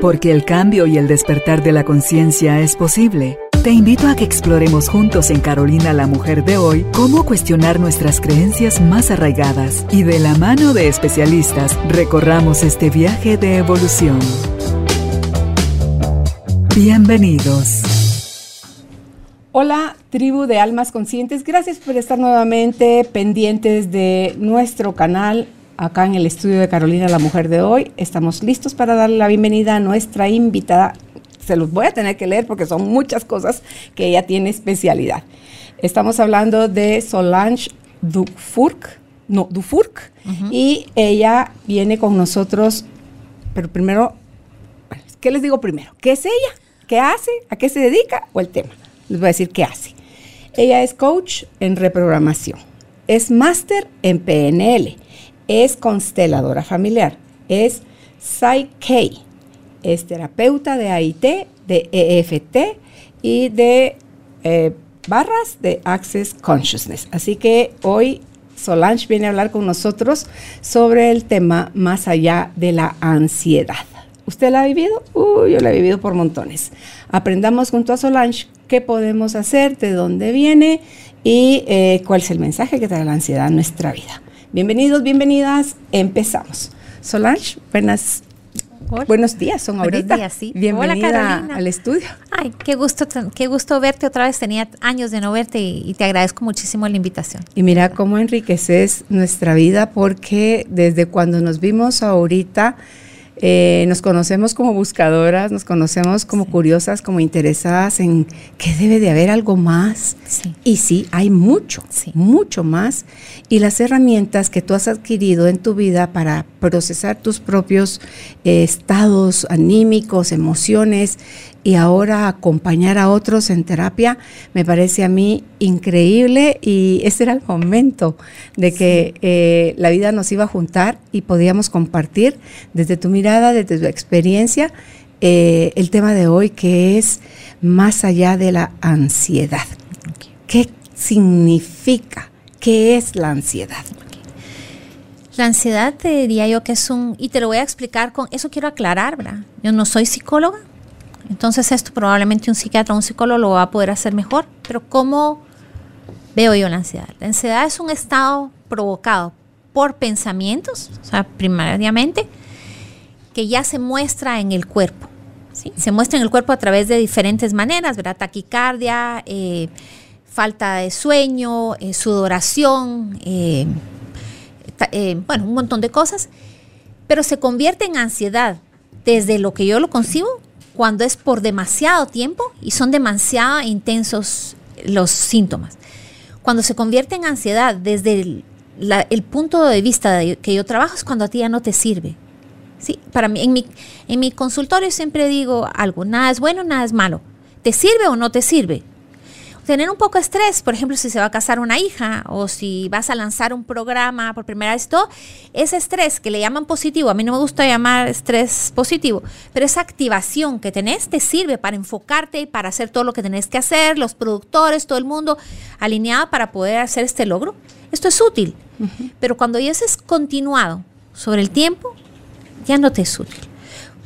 Porque el cambio y el despertar de la conciencia es posible. Te invito a que exploremos juntos en Carolina la Mujer de hoy cómo cuestionar nuestras creencias más arraigadas y de la mano de especialistas recorramos este viaje de evolución. Bienvenidos. Hola, tribu de almas conscientes. Gracias por estar nuevamente pendientes de nuestro canal acá en el estudio de Carolina la Mujer de hoy. Estamos listos para darle la bienvenida a nuestra invitada. Se los voy a tener que leer porque son muchas cosas que ella tiene especialidad. Estamos hablando de Solange Dufourc, no, Dufourc, y ella viene con nosotros, pero primero, ¿qué les digo primero? ¿Qué es ella? ¿Qué hace? ¿A qué se dedica? ¿O el tema? Les voy a decir qué hace. Ella es coach en reprogramación, es máster en PNL, es consteladora familiar, es Psyche, es terapeuta de AIT, de EFT y de eh, barras de Access Consciousness. Así que hoy Solange viene a hablar con nosotros sobre el tema más allá de la ansiedad. ¿Usted la ha vivido? Uy, yo la he vivido por montones. Aprendamos junto a Solange qué podemos hacer, de dónde viene y eh, cuál es el mensaje que trae la ansiedad a nuestra vida. Bienvenidos, bienvenidas. Empezamos. Solange, buenas Buenos días, son Buenos ahorita. Días, sí. Bienvenida Hola, Carolina. al estudio. Ay, qué gusto, qué gusto verte otra vez. Tenía años de no verte y, y, te agradezco muchísimo la invitación. Y mira cómo enriqueces nuestra vida porque desde cuando nos vimos ahorita eh, nos conocemos como buscadoras, nos conocemos como sí. curiosas, como interesadas en que debe de haber algo más. Sí. Y sí, hay mucho, Sí. mucho más. Y las herramientas que tú has adquirido en tu vida para procesar tus propios eh, estados anímicos, emociones y ahora acompañar a otros en terapia, me parece a mí increíble y ese era el momento de que eh, la vida nos iba a juntar y podíamos compartir desde tu mirada, desde tu experiencia, eh, el tema de hoy que es más allá de la ansiedad. Okay. ¿Qué significa? ¿Qué es la ansiedad? La ansiedad te diría yo que es un, y te lo voy a explicar con, eso quiero aclarar, ¿verdad? Yo no soy psicóloga, entonces esto probablemente un psiquiatra o un psicólogo lo va a poder hacer mejor, pero ¿cómo veo yo la ansiedad? La ansiedad es un estado provocado por pensamientos, o sea, primariamente, que ya se muestra en el cuerpo. ¿sí? Se muestra en el cuerpo a través de diferentes maneras, ¿verdad? Taquicardia, eh, falta de sueño, eh, sudoración, eh, eh, bueno, un montón de cosas, pero se convierte en ansiedad desde lo que yo lo concibo cuando es por demasiado tiempo y son demasiado intensos los síntomas. Cuando se convierte en ansiedad desde el, punto de vista de que yo trabajo es cuando a ti ya no te sirve. Sí, para mí, en mi, en mi consultorio siempre digo algo, nada es bueno, nada es malo. ¿Te sirve o no te sirve? Tener un poco de estrés, por ejemplo, si se va a casar una hija o si vas a lanzar un programa por primera vez, todo, ese estrés que le llaman positivo, a mí no me gusta llamar estrés positivo, pero esa activación que tenés te sirve para enfocarte y para hacer todo lo que tenés que hacer, los productores, todo el mundo alineado para poder hacer este logro. Esto es útil, uh -huh. pero cuando ya es continuado sobre el tiempo, ya no te es útil,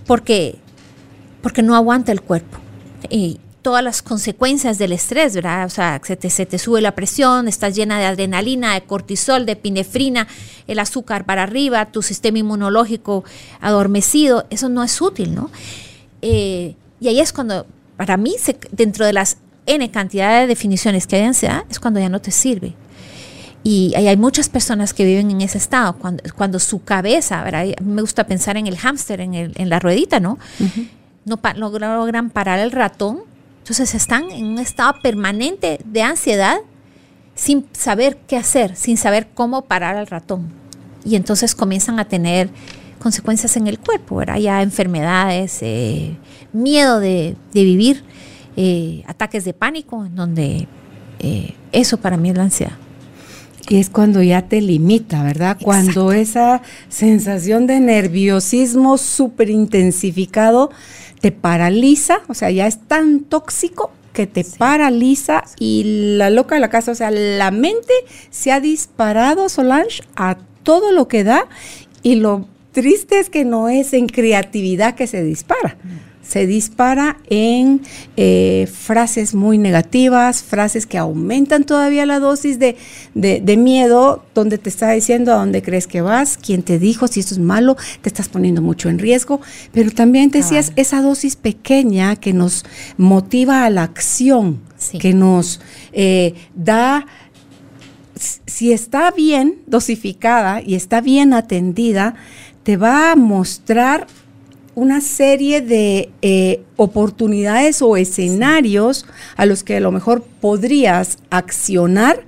porque, porque no aguanta el cuerpo. Y todas las consecuencias del estrés, ¿verdad? O sea, se te, se te, sube la presión, estás llena de adrenalina, de cortisol, de epinefrina, el azúcar para arriba, tu sistema inmunológico adormecido, eso no es útil, ¿no? Eh, y ahí es cuando, para mí, se, dentro de las N cantidad de definiciones que hay de ansiedad, es cuando ya no te sirve. Y hay muchas personas que viven en ese estado, cuando, cuando su cabeza, ¿verdad? Me gusta pensar en el hámster, en, el, en la ruedita, ¿no? Uh -huh. No pa logran parar el ratón, entonces están en un estado permanente de ansiedad sin saber qué hacer, sin saber cómo parar al ratón. Y entonces comienzan a tener consecuencias en el cuerpo, ¿verdad? Ya enfermedades, eh, miedo de, de vivir, eh, ataques de pánico, en donde eh, eso para mí es la ansiedad. Y es cuando ya te limita, ¿verdad? Exacto. Cuando esa sensación de nerviosismo súper intensificado te paraliza, o sea, ya es tan tóxico que te sí. paraliza y la loca de la casa, o sea, la mente se ha disparado, Solange, a todo lo que da y lo triste es que no es en creatividad que se dispara. Se dispara en eh, frases muy negativas, frases que aumentan todavía la dosis de, de, miedo, donde te está diciendo a dónde crees que vas, quién te dijo, si esto es malo, te estás poniendo mucho en riesgo. Pero también decías esa dosis pequeña que nos motiva a la acción, que nos eh, da si está bien dosificada y está bien atendida, te va a mostrar una serie de eh, oportunidades o escenarios a los que a lo mejor podrías accionar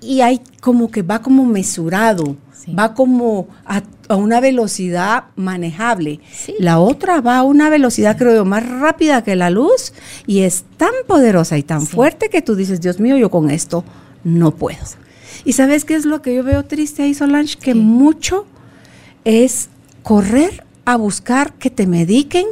y, hay como que va como mesurado, va como a, una velocidad manejable. La otra va a una velocidad, creo yo, más rápida que la luz y es tan poderosa y tan fuerte que tú dices, Dios mío, yo con esto no puedo. ¿Y sabes qué es lo que yo veo triste ahí, Solange? Que mucho es correr a buscar que te mediquen,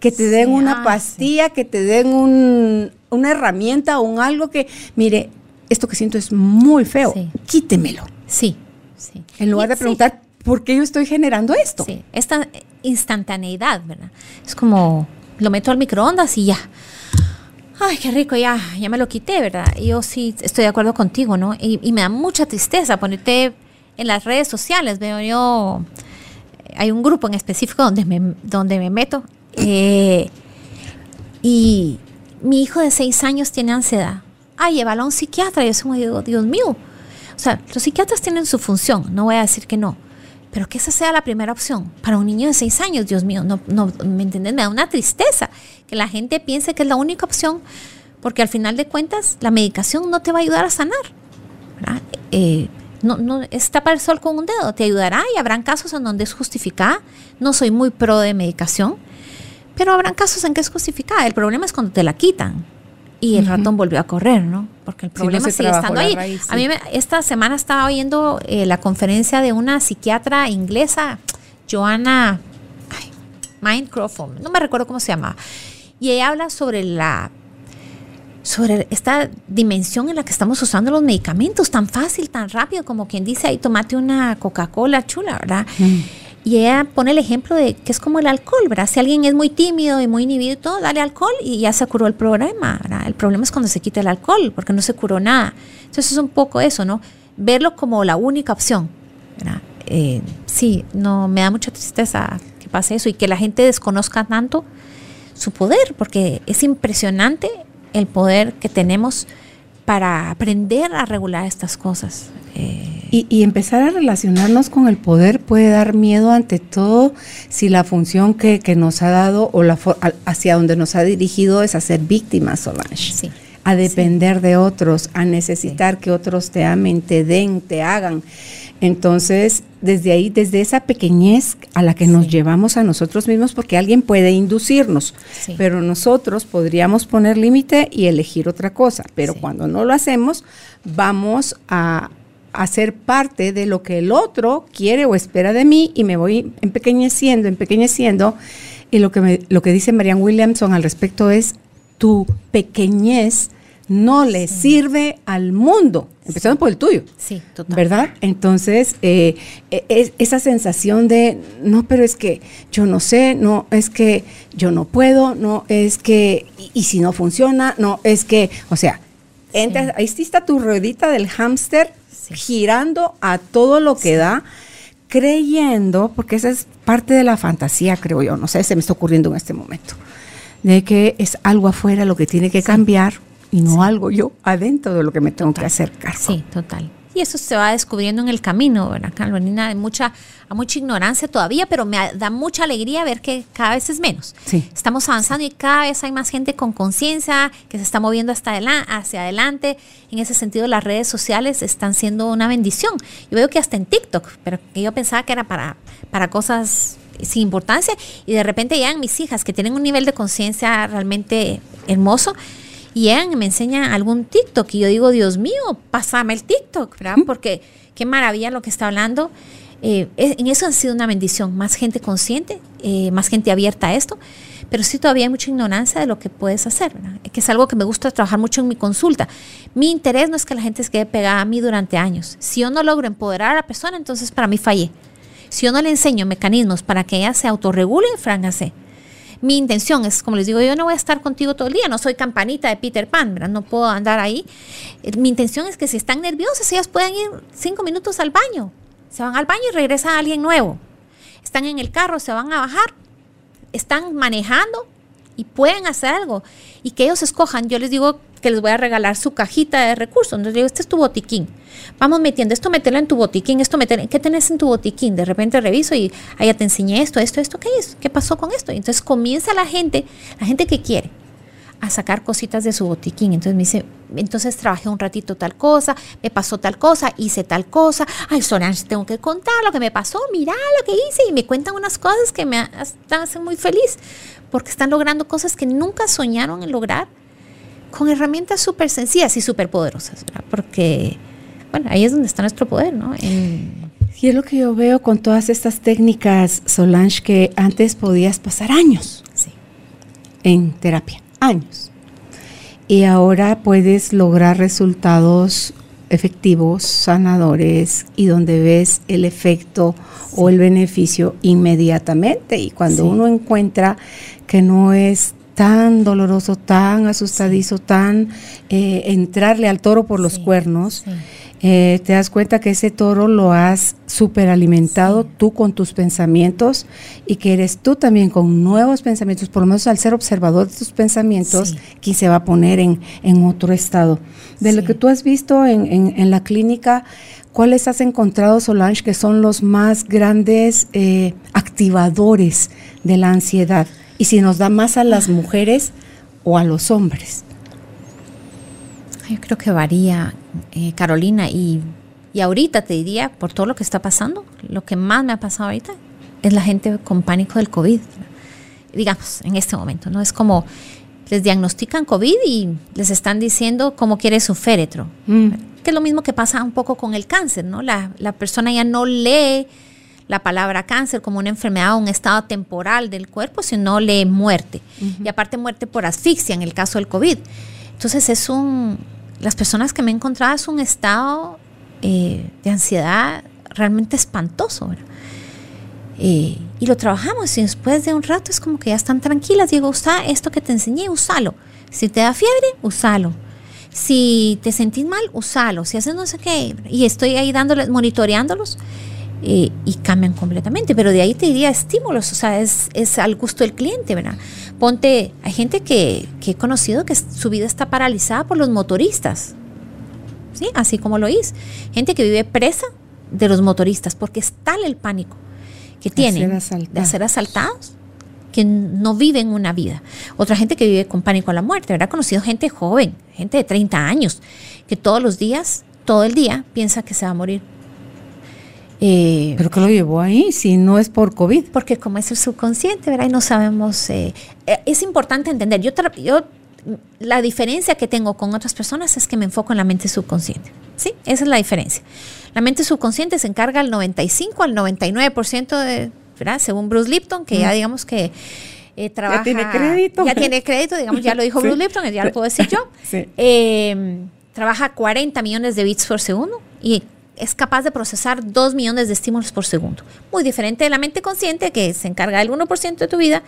que te den una ah, pastilla, que te den una herramienta o un algo que, mire, esto que siento es muy feo, quítemelo. Sí, sí. En lugar de preguntar, ¿por qué yo estoy generando esto? Sí, esta instantaneidad, ¿verdad? Es como, lo meto al microondas y ya ay, qué rico, ya, ya me lo quité, ¿verdad? yo sí estoy de acuerdo contigo, ¿no? Y, me da mucha tristeza ponerte en las redes sociales, veo yo, hay un grupo en específico donde me, donde me meto, eh, y mi hijo de seis años tiene ansiedad. Ay, llévalo a un psiquiatra. Yo digo, Dios mío. O sea, los psiquiatras tienen su función, no voy a decir que no. Pero que esa sea la primera opción para un niño de seis años, Dios mío, no, no, ¿me entiendes? Me da una tristeza que la gente piense que es la única opción, porque al final de cuentas la medicación no te va a ayudar a sanar. Eh, no, no es tapar el sol con un dedo, te ayudará y habrán casos en donde es justificada. No soy muy pro de medicación, pero habrán casos en que es justificada. El problema es cuando te la quitan y el ratón volvió a correr, ¿no? Porque el problema sigue estando ahí. A mí esta semana estaba oyendo eh, la conferencia de una psiquiatra inglesa, Joanna Mindcroft, no me recuerdo cómo se llama, y ella habla sobre la sobre esta dimensión en la que estamos usando los medicamentos tan fácil, tan rápido, como quien dice, ahí tomate una Coca-Cola chula, ¿verdad? Mm. Y ella pone el ejemplo de que es como el alcohol, ¿verdad? Si alguien es muy tímido y muy inhibido y todo, dale alcohol y ya se curó el problema, ¿verdad? El problema es cuando se quita el alcohol, porque no se curó nada. Entonces es un poco eso, ¿no? Verlo como la única opción, ¿verdad? Eh, sí, no, me da mucha tristeza que pase eso y que la gente desconozca tanto su poder, porque es impresionante el poder que tenemos para aprender a regular estas cosas. Eh, y, empezar a relacionarnos con el poder puede dar miedo ante todo si la función que, nos ha dado o la hacia donde nos ha dirigido es a ser víctimas, Solange. A depender de otros, a necesitar que otros te amen, te den, te hagan. Entonces, desde ahí, desde esa pequeñez a la que nos llevamos a nosotros mismos, porque alguien puede inducirnos, pero nosotros podríamos poner límite y elegir otra cosa. Pero cuando no lo hacemos, vamos a, hacer parte de lo que el otro quiere o espera de mí y me voy empequeñeciendo, empequeñeciendo. Y lo que, me, lo que dice Marianne Williamson al respecto es, tu pequeñez no le sirve al mundo, empezando por el tuyo. Sí, total. ¿Verdad? Entonces, eh, e, esa sensación de, no, pero es que yo no sé, no, es que yo no puedo, no, es que, y, si no funciona, no, es que, o sea, entras, ahí está tu ruedita del hámster girando a todo lo que da, creyendo, porque esa es parte de la fantasía, creo yo, no sé, se me está ocurriendo en este momento, de que es algo afuera lo que tiene que cambiar y no algo yo adentro de lo que me tengo que acercar. Sí, total. Y eso se va descubriendo en el camino, ¿verdad, Carolina? Hay mucha, hay mucha ignorancia todavía, pero me da mucha alegría ver que cada vez es menos. Sí. Estamos avanzando y cada vez hay más gente con conciencia que se está moviendo hasta adelante, hacia adelante. En ese sentido, las redes sociales están siendo una bendición. Yo veo que hasta en TikTok, pero que yo pensaba que era para, para cosas sin importancia, y de repente llegan mis hijas que tienen un nivel de conciencia realmente hermoso y y me enseñan algún TikTok y yo digo, Dios mío, pásame el TikTok, ¿verdad? Porque qué maravilla lo que está hablando. Eh, en eso ha sido una bendición, más gente consciente, eh, más gente abierta a esto, pero sí todavía hay mucha ignorancia de lo que puedes hacer, ¿verdad? que es algo que me gusta trabajar mucho en mi consulta. Mi interés no es que la gente se quede pegada a mí durante años. Si yo no logro empoderar a la persona, entonces para mí fallé. Si yo no le enseño mecanismos para que ella se autorregule, frángase. Mi intención es, como les digo, yo no voy a estar contigo todo el día, no soy campanita de Peter Pan, ¿verdad? No puedo andar ahí. Eh, mi intención es que si están nerviosas, ellas puedan ir cinco minutos al baño. Se van al baño y regresa alguien nuevo. Están en el carro, se van a bajar, están manejando y pueden hacer algo. Y que ellos escojan, yo les digo que les voy a regalar su cajita de recursos. Entonces digo, este es tu botiquín. Vamos metiendo esto, meterlo en tu botiquín, esto meterlo. ¿Qué tenés en tu botiquín? De repente reviso y ya te enseñé esto, esto, esto, ¿qué es? ¿Qué pasó con esto? Entonces comienza la gente, la gente que quiere, a sacar cositas de su botiquín. Entonces me dice, entonces trabajé un ratito tal cosa, me pasó tal cosa, hice tal cosa. Ay, Solange, tengo que contar lo que me pasó, mira lo que hice. Y me cuentan unas cosas que me hacen muy feliz porque están logrando cosas que nunca soñaron en lograr con herramientas súper sencillas y súper poderosas, ¿verdad? Porque, bueno, ahí es donde está nuestro poder, ¿no? Y es lo que yo veo con todas estas técnicas, Solange, que antes podías pasar años en terapia, años. Y ahora puedes lograr resultados efectivos, sanadores y donde ves el efecto o el beneficio inmediatamente. Y cuando uno encuentra que no es tan doloroso, tan asustadizo, tan eh, entrarle al toro por los cuernos, eh, te das cuenta que ese toro lo has superalimentado tú con tus pensamientos y que eres tú también con nuevos pensamientos, por lo menos al ser observador de tus pensamientos, quien se va a poner en, otro estado. De lo que tú has visto en, en, la clínica, ¿cuáles has encontrado, Solange, que son los más grandes eh, activadores de la ansiedad? Y si nos da más a las mujeres o a los hombres. Yo creo que varía, eh, Carolina, y, y ahorita te diría, por todo lo que está pasando, lo que más me ha pasado ahorita es la gente con pánico del COVID, digamos, en este momento, ¿no? Es como les diagnostican COVID y les están diciendo cómo quiere su féretro, mm. que es lo mismo que pasa un poco con el cáncer, ¿no? La, la persona ya no lee la palabra cáncer como una enfermedad o un estado temporal del cuerpo, sino lee muerte. Y aparte muerte por asfixia en el caso del COVID. Entonces es un, las personas que me he encontrado es un estado eh, de ansiedad realmente espantoso. Eh, y lo trabajamos y después de un rato es como que ya están tranquilas. Digo, usa esto que te enseñé, usalo. Si te da fiebre, usalo. Si te sentís mal, usalo. Si haces no sé qué. Y estoy ahí dándoles, monitoreándolos. Eh, y cambian completamente. Pero de ahí te diría estímulos, o sea, es, es al gusto del cliente, ¿verdad? Ponte, hay gente que, que, he conocido que su vida está paralizada por los motoristas, ¿sí? Así como lo es. Gente que vive presa de los motoristas porque es tal el pánico que tienen de ser asaltados que no viven una vida. Otra gente que vive con pánico a la muerte, ¿verdad? He conocido gente joven, gente de 30 años, que todos los días, todo el día, piensa que se va a morir eh, ¿Pero qué lo llevó ahí si no es por COVID? Porque como es el subconsciente, ¿verdad? Y no sabemos... Eh, eh, es importante entender. Yo, yo la diferencia que tengo con otras personas es que me enfoco en la mente subconsciente. ¿Sí? Esa es la diferencia. La mente subconsciente se encarga al 95 al 99% de, ¿verdad? Según Bruce Lipton, que ya mm. digamos que trabaja... Ya tiene crédito. Ya tiene crédito, digamos, ya lo dijo Bruce Lipton, ya lo puedo decir yo. Sí. trabaja 40 millones de bits por segundo y es capaz de procesar 2 millones de estímulos por segundo. Muy diferente de la mente consciente que se encarga del 1% de tu vida,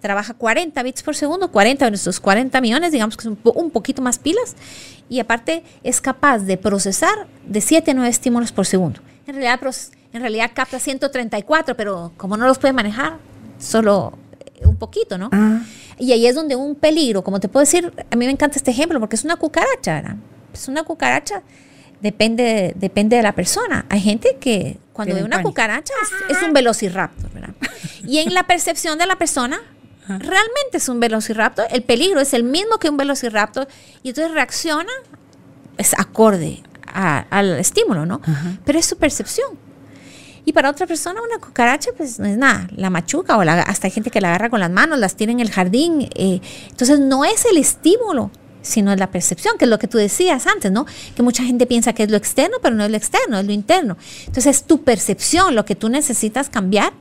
trabaja 40 bits por segundo, 40 de nuestros 40 millones, digamos que son un poquito más pilas, y aparte es capaz de procesar de 7 a 9 estímulos por segundo. En realidad, en realidad capta 134, pero como no los puede manejar, solo eh, un poquito, ¿no? Ah. Y ahí es donde un peligro, como te puedo decir, a mí me encanta este ejemplo porque es una cucaracha, ¿verdad? Es una cucaracha depende, depende de la persona. Hay gente que cuando ve una cucaracha es, un velociraptor, ¿verdad? Y en la percepción de la persona, realmente es un velociraptor. El peligro es el mismo que un velociraptor y entonces reacciona, es acorde al estímulo, ¿no? Pero es su percepción. Y para otra persona una cucaracha pues no es nada, la machuca o la, hasta hay gente que la agarra con las manos, las tira en el jardín. Eh, entonces no es el estímulo sino es la percepción, que es lo que tú decías antes, ¿no? Que mucha gente piensa que es lo externo, pero no es lo externo, es lo interno. Entonces es tu percepción lo que tú necesitas cambiar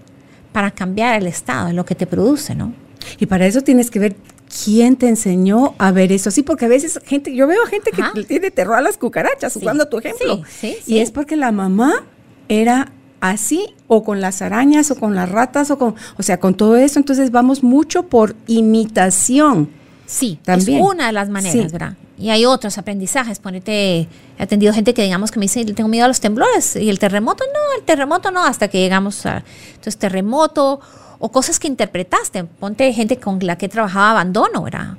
para cambiar el estado, es lo que te produce, ¿no? Y para eso tienes que ver quién te enseñó a ver eso. Sí, porque a veces gente, yo veo gente que tiene terror a las cucarachas, jugando tu ejemplo. Sí, sí, y es porque la mamá era así o con las arañas o con las ratas o con, o sea, con todo eso, entonces vamos mucho por imitación. Sí, también. Es una de las maneras, ¿verdad? Y hay otros aprendizajes. Ponete, he atendido gente que digamos que me dice, tengo miedo a los temblores y el terremoto, no, el terremoto no, hasta que llegamos a, entonces, terremoto o cosas que interpretaste. Ponte gente con la que trabajaba abandono, ¿verdad?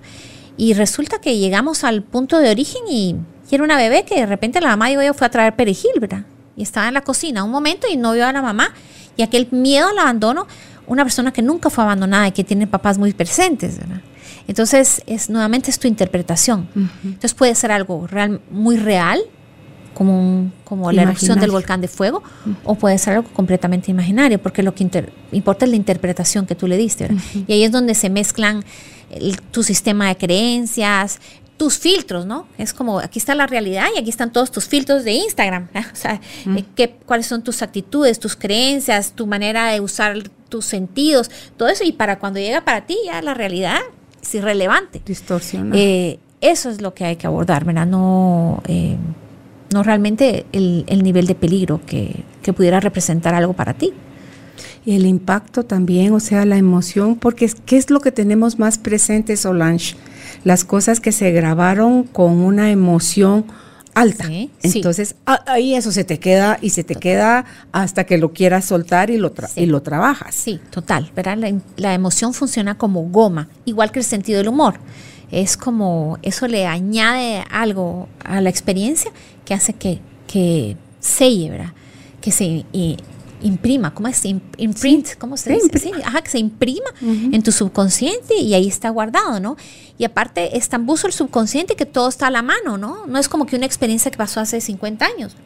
Y resulta que llegamos al punto de origen y, era una bebé que de repente la mamá digo yo fue a traer perejil, ¿verdad? Y estaba en la cocina un momento y no vio a la mamá. Y aquel miedo al abandono, una persona que nunca fue abandonada y que tiene papás muy presentes, ¿verdad? Entonces, es nuevamente es tu interpretación. Entonces puede ser algo real, muy real, como, como la erupción del volcán de fuego, o puede ser algo completamente imaginario, porque lo que importa es la interpretación que tú le diste. Y ahí es donde se mezclan tu sistema de creencias, tus filtros, ¿no? Es como, aquí está la realidad y aquí están todos tus filtros de Instagram. O sea, eh, qué, cuáles son tus actitudes, tus creencias, tu manera de usar tus sentidos, todo eso. Y para cuando llega para ti ya la realidad es irrelevante. Distorsiona. Eh, eso es lo que hay que abordar, ¿verdad? No, eh, no realmente el, nivel de peligro que, pudiera representar algo para ti. Y el impacto también, o sea, la emoción, porque ¿qué es lo que tenemos más presente, Solange? Las cosas que se grabaron con una emoción alta. Entonces, ahí eso se te queda y se te queda hasta que lo quieras soltar y lo, y lo trabajas. Sí, total. ¿verdad? La, emoción funciona como goma, igual que el sentido del humor. Es como, eso le añade algo a la experiencia que hace que, que selle, ¿verdad? Que se imprima, ¿cómo es? Imprint, ¿cómo se dice? Sí, ajá, que se imprima en tu subconsciente y ahí está guardado, ¿no? Y aparte es tan buzo el subconsciente que todo está a la mano, ¿no? No es como que una experiencia que pasó hace 50 años,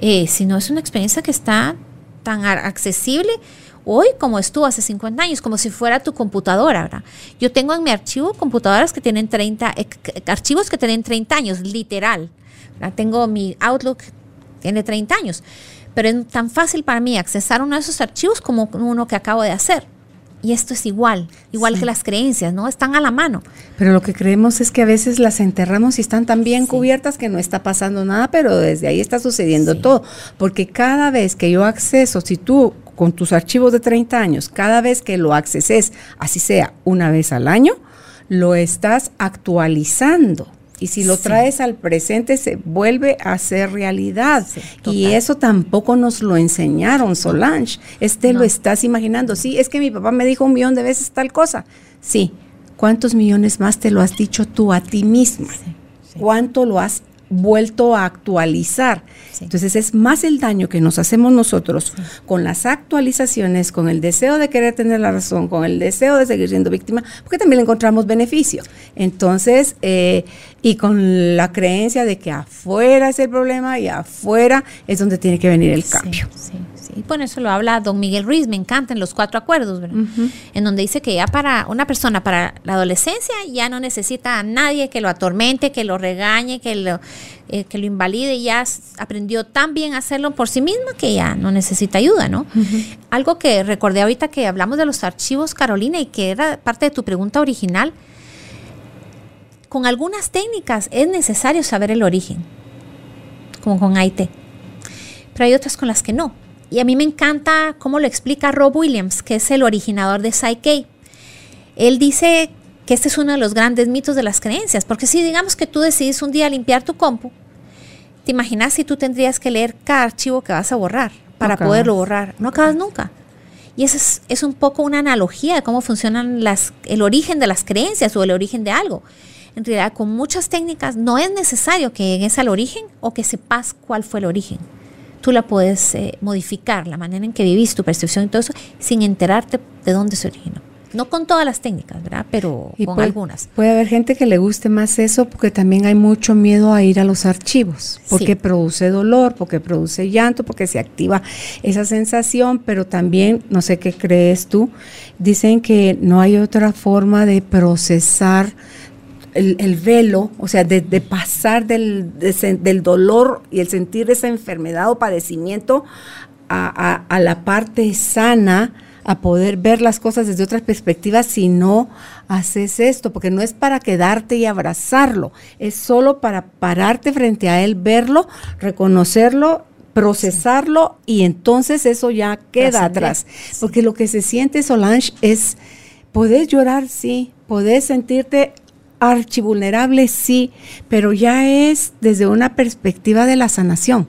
eh, sino es una experiencia que está tan accesible hoy como estuvo hace 50 años, como si fuera tu computadora, ¿verdad? Yo tengo en mi archivo computadoras que tienen 30, eh, archivos que tienen 30 años, literal. Tengo mi Outlook, tiene 30 años pero es tan fácil para mí accesar uno de esos archivos como uno que acabo de hacer. Y esto es igual, igual que las creencias, ¿no? Están a la mano. Pero lo que creemos es que a veces las enterramos y están tan bien cubiertas que no está pasando nada, pero desde ahí está sucediendo todo. Porque cada vez que yo acceso, si tú con tus archivos de 30 años, cada vez que lo acceses, así sea una vez al año, lo estás actualizando. Y si lo traes al presente, se vuelve a ser realidad. y eso tampoco nos lo enseñaron, Solange. Este lo estás imaginando. Sí, es que mi papá me dijo un millón de veces tal cosa. Sí. ¿Cuántos millones más te lo has dicho tú a ti misma? ¿Cuánto lo has vuelto a actualizar. Entonces es más el daño que nos hacemos nosotros con las actualizaciones, con el deseo de querer tener la razón, con el deseo de seguir siendo víctima, porque también le encontramos beneficio. Entonces, eh, y con la creencia de que afuera es el problema y afuera es donde tiene que venir el cambio. Y por eso lo habla don Miguel Ruiz, me encantan los cuatro acuerdos, ¿verdad? En donde dice que ya para una persona, para la adolescencia, ya no necesita a nadie que lo atormente, que lo regañe, que lo, eh, que lo invalide, ya aprendió tan bien a hacerlo por sí misma que ya no necesita ayuda, ¿no? Algo que recordé ahorita que hablamos de los archivos, Carolina, y que era parte de tu pregunta original, con algunas técnicas es necesario saber el origen, como con AIT, pero hay otras con las que no. Y a mí me encanta cómo lo explica Rob Williams, que es el originador de Psyche. Él dice que este es uno de los grandes mitos de las creencias, porque si digamos que tú decides un día limpiar tu compu, ¿te imaginas si tú tendrías que leer cada archivo que vas a borrar para poderlo borrar? No acabas nunca. Y eso es, es, un poco una analogía de cómo funcionan las, el origen de las creencias o el origen de algo. En realidad, con muchas técnicas no es necesario que llegues al origen o que sepas cuál fue el origen tú la puedes eh, modificar, la manera en que vivís, tu percepción y todo eso, sin enterarte de dónde se originó. No con todas las técnicas, ¿verdad? Pero con algunas. Puede haber gente que le guste más eso porque también hay mucho miedo a ir a los archivos, porque produce dolor, porque produce llanto, porque se activa esa sensación, pero también, no sé qué crees tú, dicen que no hay otra forma de procesar el, velo, o sea, de, pasar del, del, dolor y el sentir esa enfermedad o padecimiento a, a, la parte sana, a poder ver las cosas desde otras perspectivas si no haces esto, porque no es para quedarte y abrazarlo, es solo para pararte frente a él, verlo, reconocerlo procesarlo y entonces eso ya queda atrás. Porque lo que se siente, Solange, es, podés llorar, sí, podés sentirte archivulnerable, sí, pero ya es desde una perspectiva de la sanación.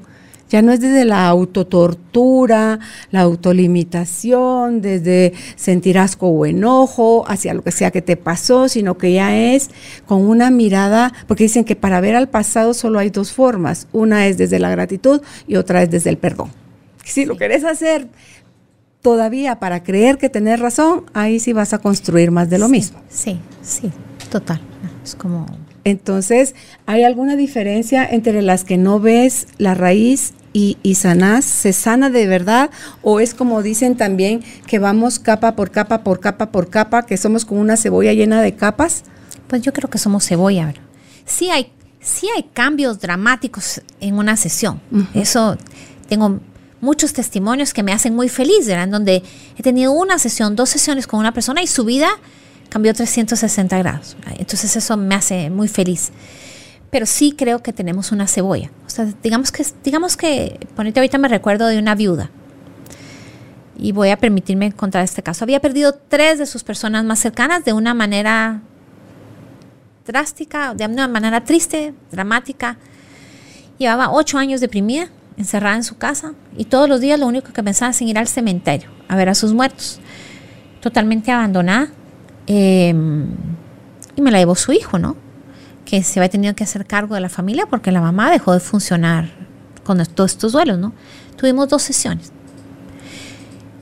Ya no es desde la autotortura, la autolimitación, desde sentir asco o enojo hacia lo que sea que te pasó, sino que ya es con una mirada, porque dicen que para ver al pasado solo hay dos formas, una es desde la gratitud y otra es desde el perdón. Si lo querés hacer todavía para creer que tenés razón, ahí sí vas a construir más de lo mismo. Sí, sí, total. Es como entonces, ¿hay alguna diferencia entre las que no ves la raíz y, y sanás, se sana de verdad o es como dicen también que vamos capa por capa por capa por capa, que somos como una cebolla llena de capas? Pues yo creo que somos cebolla. Sí hay, sí hay cambios dramáticos en una sesión. Eso tengo muchos testimonios que me hacen muy feliz, ¿verdad? En donde he tenido una sesión, dos sesiones con una persona y su vida cambió 360 grados. Entonces eso me hace muy feliz pero sí creo que tenemos una cebolla. O sea, digamos que, digamos que, ponete ahorita me recuerdo de una viuda. Y voy a permitirme contar este caso. Había perdido tres de sus personas más cercanas de una manera drástica, de una manera triste, dramática. Llevaba ocho años deprimida, encerrada en su casa, y todos los días lo único que pensaba es en ir al cementerio a ver a sus muertos. Totalmente abandonada. Em, y me la llevó su hijo, ¿no? que se había tenido que hacer cargo de la familia porque la mamá dejó de funcionar con todos estos duelos, ¿no? Tuvimos dos sesiones.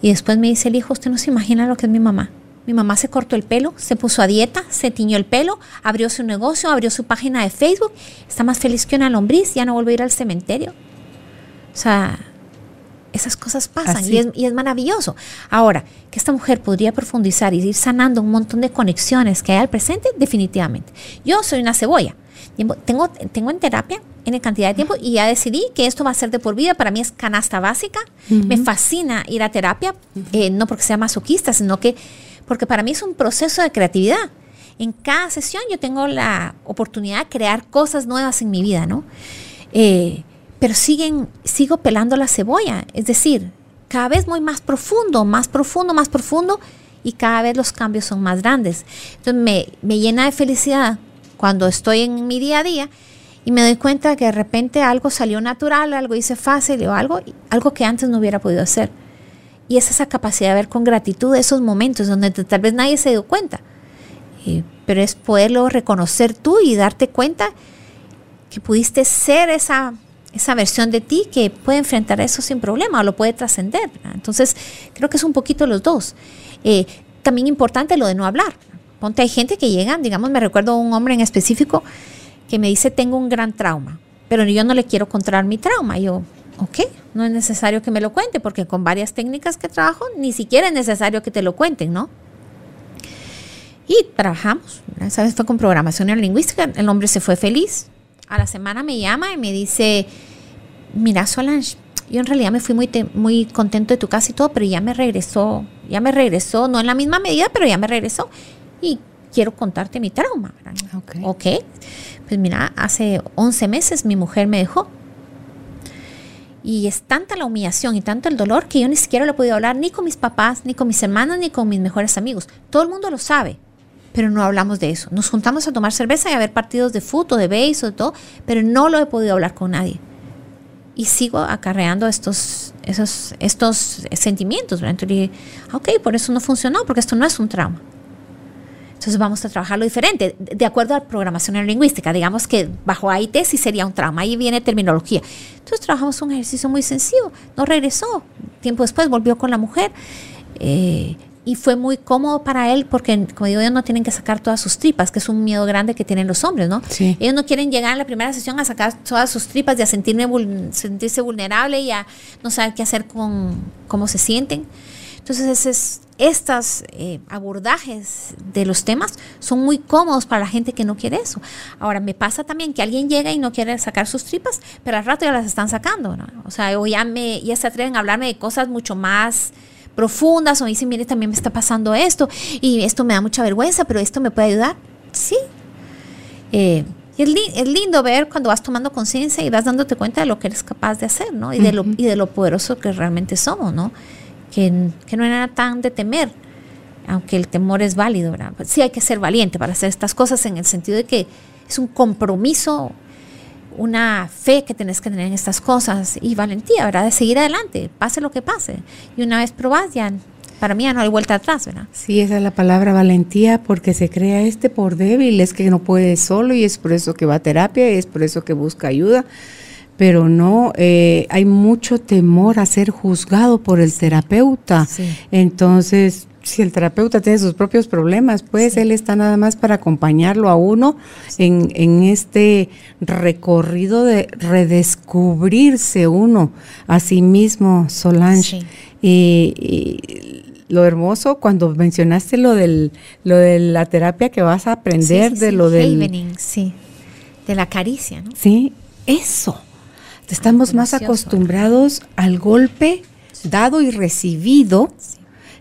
Y después me dice el hijo, usted no se imagina lo que es mi mamá. Mi mamá se cortó el pelo, se puso a dieta, se tiñó el pelo, abrió su negocio, abrió su página de Facebook, está más feliz que una lombriz, ya no vuelve a ir al cementerio. O sea, esas cosas pasan y es, maravilloso. Ahora, que esta mujer podría profundizar y ir sanando un montón de conexiones que hay al presente, definitivamente. Yo soy una cebolla. Tengo, tengo en terapia en cantidad de tiempo y ya decidí que esto va a ser de por vida. Para mí es canasta básica. Me fascina ir a terapia, eh, no porque sea masoquista, sino que porque para mí es un proceso de creatividad. En cada sesión yo tengo la oportunidad de crear cosas nuevas en mi vida, ¿no? Eh, pero siguen, sigo pelando la cebolla, es decir, cada vez muy más profundo, más profundo, más profundo y cada vez los cambios son más grandes. Entonces me, me llena de felicidad cuando estoy en mi día a día y me doy cuenta que de repente algo salió natural, algo hice fácil o algo, algo que antes no hubiera podido hacer. Y es esa capacidad de ver con gratitud esos momentos donde tal vez nadie se dio cuenta. pero es poderlo reconocer tú y darte cuenta que pudiste ser esa esa versión de ti que puede enfrentar eso sin problema o lo puede trascender. Entonces, creo que es un poquito los dos. Eh, también importante lo de no hablar. Ponte, hay gente que llega, digamos, me recuerdo un hombre en específico que me dice, tengo un gran trauma, pero yo no le quiero contar mi trauma. yo, ok, no es necesario que me lo cuente, porque con varias técnicas que trabajo, ni siquiera es necesario que te lo cuenten, ¿no? Y trabajamos, esa vez fue con programación neurolingüística, el hombre se fue feliz, a la semana me llama y me dice, mira Solange, yo en realidad me fui muy, muy contento de tu casa y todo, pero ya me regresó, ya me regresó, no en la misma medida, pero ya me regresó. Y quiero contarte mi trauma. Okay. ok. Pues mira, hace 11 meses mi mujer me dejó. Y es tanta la humillación y tanto el dolor que yo ni siquiera lo he podido hablar ni con mis papás, ni con mis hermanos, ni con mis mejores amigos. Todo el mundo lo sabe pero no hablamos de eso. Nos juntamos a tomar cerveza y a ver partidos de fútbol, de béisbol, de todo, pero no lo he podido hablar con nadie. Y sigo acarreando estos, esos, estos sentimientos. Entonces dije, ok, por eso no funcionó, porque esto no es un trauma. Entonces vamos a trabajarlo diferente, de acuerdo a programación lingüística. Digamos que bajo AIT sí sería un trauma, ahí viene terminología. Entonces trabajamos un ejercicio muy sencillo, no regresó. Tiempo después volvió con la mujer. Eh, y fue muy cómodo para él porque, como digo, ellos no tienen que sacar todas sus tripas, que es un miedo grande que tienen los hombres, ¿no? Sí. Ellos no quieren llegar a la primera sesión a sacar todas sus tripas y a sentirse vulnerable y a no saber qué hacer con cómo se sienten. Entonces, es, estos eh, abordajes de los temas son muy cómodos para la gente que no quiere eso. Ahora, me pasa también que alguien llega y no quiere sacar sus tripas, pero al rato ya las están sacando, ¿no? O sea, o ya, me, ya se atreven a hablarme de cosas mucho más profundas o dicen, mire, también me está pasando esto y esto me da mucha vergüenza, pero esto me puede ayudar. Sí. Eh, Y es, es, lindo ver cuando vas tomando conciencia y vas dándote cuenta de lo que eres capaz de hacer, ¿no? Y, de lo, y de lo poderoso que realmente somos, ¿no? Que, que no nada tan de temer, aunque el temor es válido, ¿verdad? Pues sí hay que ser valiente para hacer estas cosas en el sentido de que es un compromiso, una fe que tenés que tener en estas cosas y valentía, ¿verdad? De seguir adelante, pase lo que pase. Y una vez probás, ya para mí ya no hay vuelta atrás, ¿verdad? Sí, esa es la palabra valentía, porque se crea este por débil, es que no puede solo y es por eso que va a terapia y es por eso que busca ayuda. Pero no, eh, hay mucho temor a ser juzgado por el terapeuta. Entonces, si el terapeuta tiene sus propios problemas, pues él está nada más para acompañarlo a uno en, en, este recorrido de redescubrirse uno a sí mismo, Solange. Y, y, lo hermoso cuando mencionaste lo del lo de la terapia que vas a aprender de lo del sí, de la caricia, ¿no? Sí, eso. Estamos más acostumbrados al golpe dado y recibido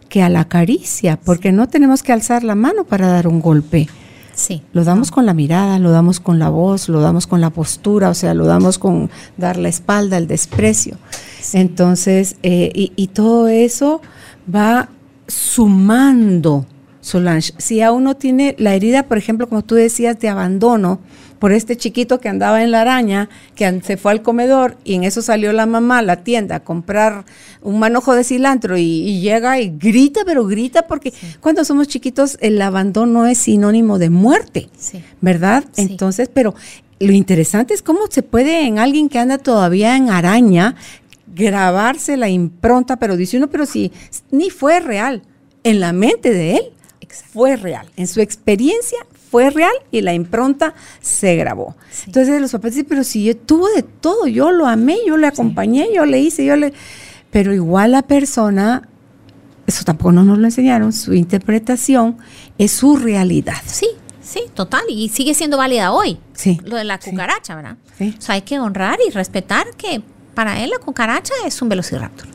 que a la caricia, porque no tenemos que alzar la mano para dar un golpe. Sí. Lo damos con la mirada, lo damos con la voz, lo damos con la postura, o sea, lo damos con dar la espalda, el desprecio. Entonces, eh, y, y todo eso va sumando, Solange. Si a uno tiene la herida, por ejemplo, como tú decías, de abandono, por este chiquito que andaba en la araña, que se fue al comedor y en eso salió la mamá a la tienda a comprar un manojo de cilantro y, llega y grita, pero grita porque cuando somos chiquitos el abandono es sinónimo de muerte, ¿verdad? Entonces, pero lo interesante es cómo se puede en alguien que anda todavía en araña grabarse la impronta, pero dice uno, pero si ni fue real, en la mente de él fue real, en su experiencia fue real y la impronta se grabó. Entonces los papás dicen, pero si yo tuvo de todo, yo lo amé, yo le acompañé, yo le hice, yo le... Pero igual la persona, eso tampoco no nos lo enseñaron, su interpretación es su realidad. Sí, sí, total, y sigue siendo válida hoy. Sí. Lo de la cucaracha, ¿verdad? Sí. O sea, hay que honrar y respetar que para él la cucaracha es un velociraptor.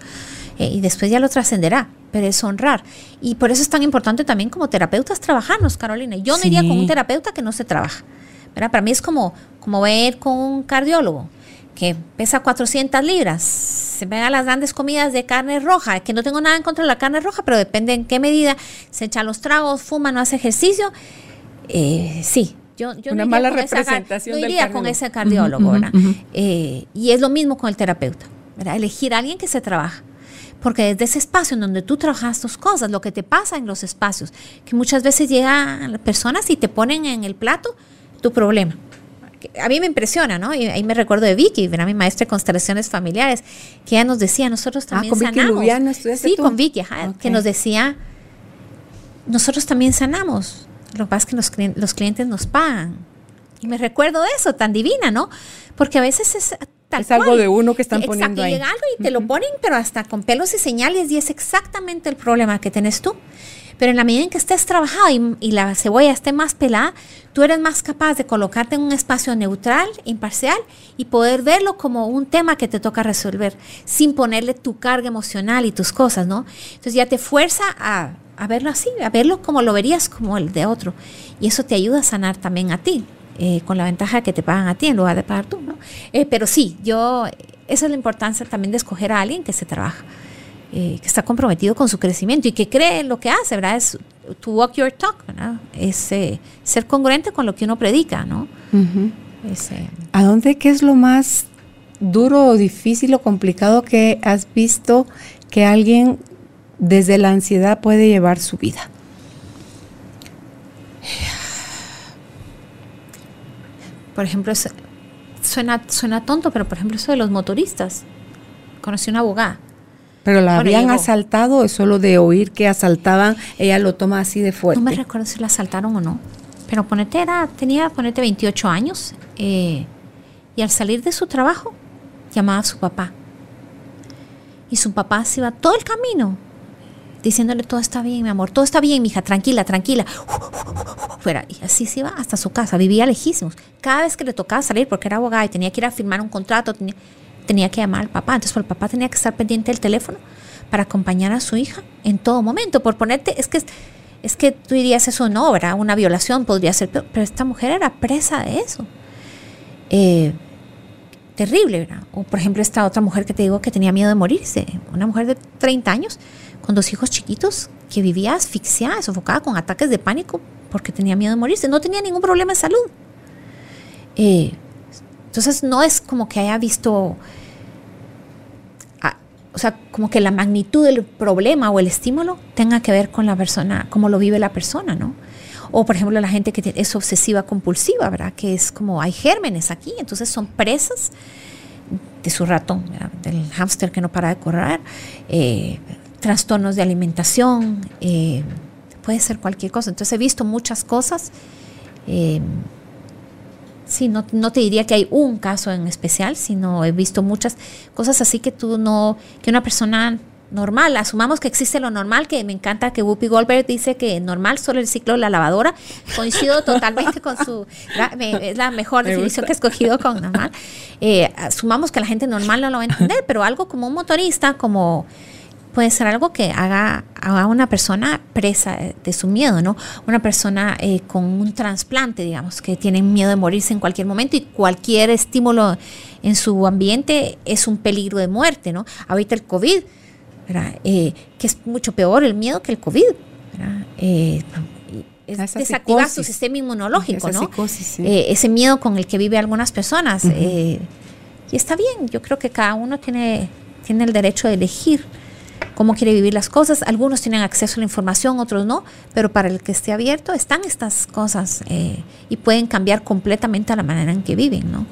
Eh, y después ya lo trascenderá, pero es honrar. Y por eso es tan importante también como terapeutas trabajarnos, Carolina. Yo no iría con un terapeuta que no se trabaja. ¿verdad? Para mí es como, como ver con un cardiólogo que pesa 400 libras, se pega las grandes comidas de carne roja, que no tengo nada en contra de la carne roja, pero depende en qué medida, se echa los tragos, fuma, no hace ejercicio. Eh, sí, yo, yo Una no mala con esa- representación no del iría con ese cardiólogo, Ujú, ¿verdad? ujú, ujú. Eh, y es lo mismo con el terapeuta, ¿verdad? Elegir a alguien que se trabaja. Porque desde ese espacio en donde tú trabajas tus cosas, lo que te pasa en los espacios, que muchas veces llegan personas y te ponen en el plato tu problema. A mí me impresiona, ¿no? Y ahí me recuerdo de Vicky, ¿verdad? mi maestra de constelaciones familiares, que ella nos decía, nosotros también Ah, con Vicky sanamos. Lubiano estudiaste sí, tú. con Vicky, ajá, que nos decía, nosotros también sanamos. Lo que pasa es que los, los clientes nos pagan. Y me recuerdo de eso, tan divina, ¿no? Porque a veces es tal Es algo cual. de uno que están Exacto, poniendo ahí. llega algo y te lo ponen, pero hasta con pelos y señales, y es exactamente el problema que tienes tú. Pero en la medida en que estés trabajado y, y la cebolla esté más pelada, tú eres más capaz de colocarte en un espacio neutral, imparcial, y poder verlo como un tema que te toca resolver, sin ponerle tu carga emocional y tus cosas, ¿no? Entonces ya te fuerza a, a verlo así, a verlo como lo verías como el de otro. Y eso te ayuda a sanar también a ti. Eh, con la ventaja de que te pagan a ti en lugar de pagar tú, ¿no? Eh, pero sí, yo, esa es la importancia también de escoger a alguien que se trabaja, eh, que está comprometido con su crecimiento y que cree en lo que hace, ¿verdad? Es to walk your talk, ¿verdad? Es ser congruente con lo que uno predica, ¿no? Es, ¿A dónde qué es lo más duro o difícil o complicado que has visto que alguien desde la ansiedad puede llevar su vida? por ejemplo, suena, suena tonto, pero por ejemplo eso de los motoristas. Conocí una abogada. Pero la Bueno, habían llegó. asaltado o solo de oír que asaltaban, ella lo toma así de fuerte. No me recuerdo si la asaltaron o no. Pero ponete era, tenía, ponete 28 años. eh, y al salir de su trabajo, llamaba a su papá. Y su papá se iba todo el camino diciéndole todo está bien, mi amor, todo está bien, mija, tranquila, tranquila. Fuera. Y así se iba hasta su casa, vivía lejísimos. Cada vez que le tocaba salir, porque era abogada y tenía que ir a firmar un contrato, tenía, tenía que llamar al papá. Entonces, el papá tenía que estar pendiente del teléfono para acompañar a su hija en todo momento. Por ponerte, es que, es que tú dirías eso no, ¿verdad? Una violación podría ser, pero, esta mujer era presa de eso. eh, terrible, ¿verdad? O por ejemplo esta otra mujer que te digo que tenía miedo de morirse, una mujer de 30 años con dos hijos chiquitos que vivía asfixiada, sofocada con ataques de pánico porque tenía miedo de morirse, no tenía ningún problema de salud. Eh, entonces no es como que haya visto, o sea, como que la magnitud del problema o el estímulo tenga que ver con la persona, cómo lo vive la persona, ¿no? O por ejemplo la gente que es obsesiva compulsiva, ¿verdad? Que es como hay gérmenes aquí, entonces son presas de su ratón, del hámster que no para de correr, eh, trastornos de alimentación, eh, puede ser cualquier cosa. Entonces he visto muchas cosas. Eh, sí, no, no, te diría que hay un caso en especial, sino he visto muchas cosas así que tú no, que una persona normal, asumamos que existe lo normal, que me encanta que Whoopi Goldberg dice que normal solo el ciclo de la lavadora, coincido totalmente con su, es la mejor definición que he escogido con normal. Eh, asumamos que la gente normal no lo va a entender, pero algo como un motorista, como puede ser algo que haga a una persona presa de su miedo, ¿no? Una persona eh, con un trasplante, digamos, que tiene miedo de morirse en cualquier momento y cualquier estímulo en su ambiente es un peligro de muerte, ¿no? Ahorita el COVID, eh, que es mucho peor el miedo que el COVID, eh, es desactivar su sistema inmunológico, ¿no? ese miedo con el que vive algunas personas. y está bien, yo creo que cada uno tiene, tiene el derecho de elegir cómo quiere vivir las cosas. Algunos tienen acceso a la información, otros no, pero para el que esté abierto están estas cosas eh, y pueden cambiar completamente la manera en que viven, ¿no?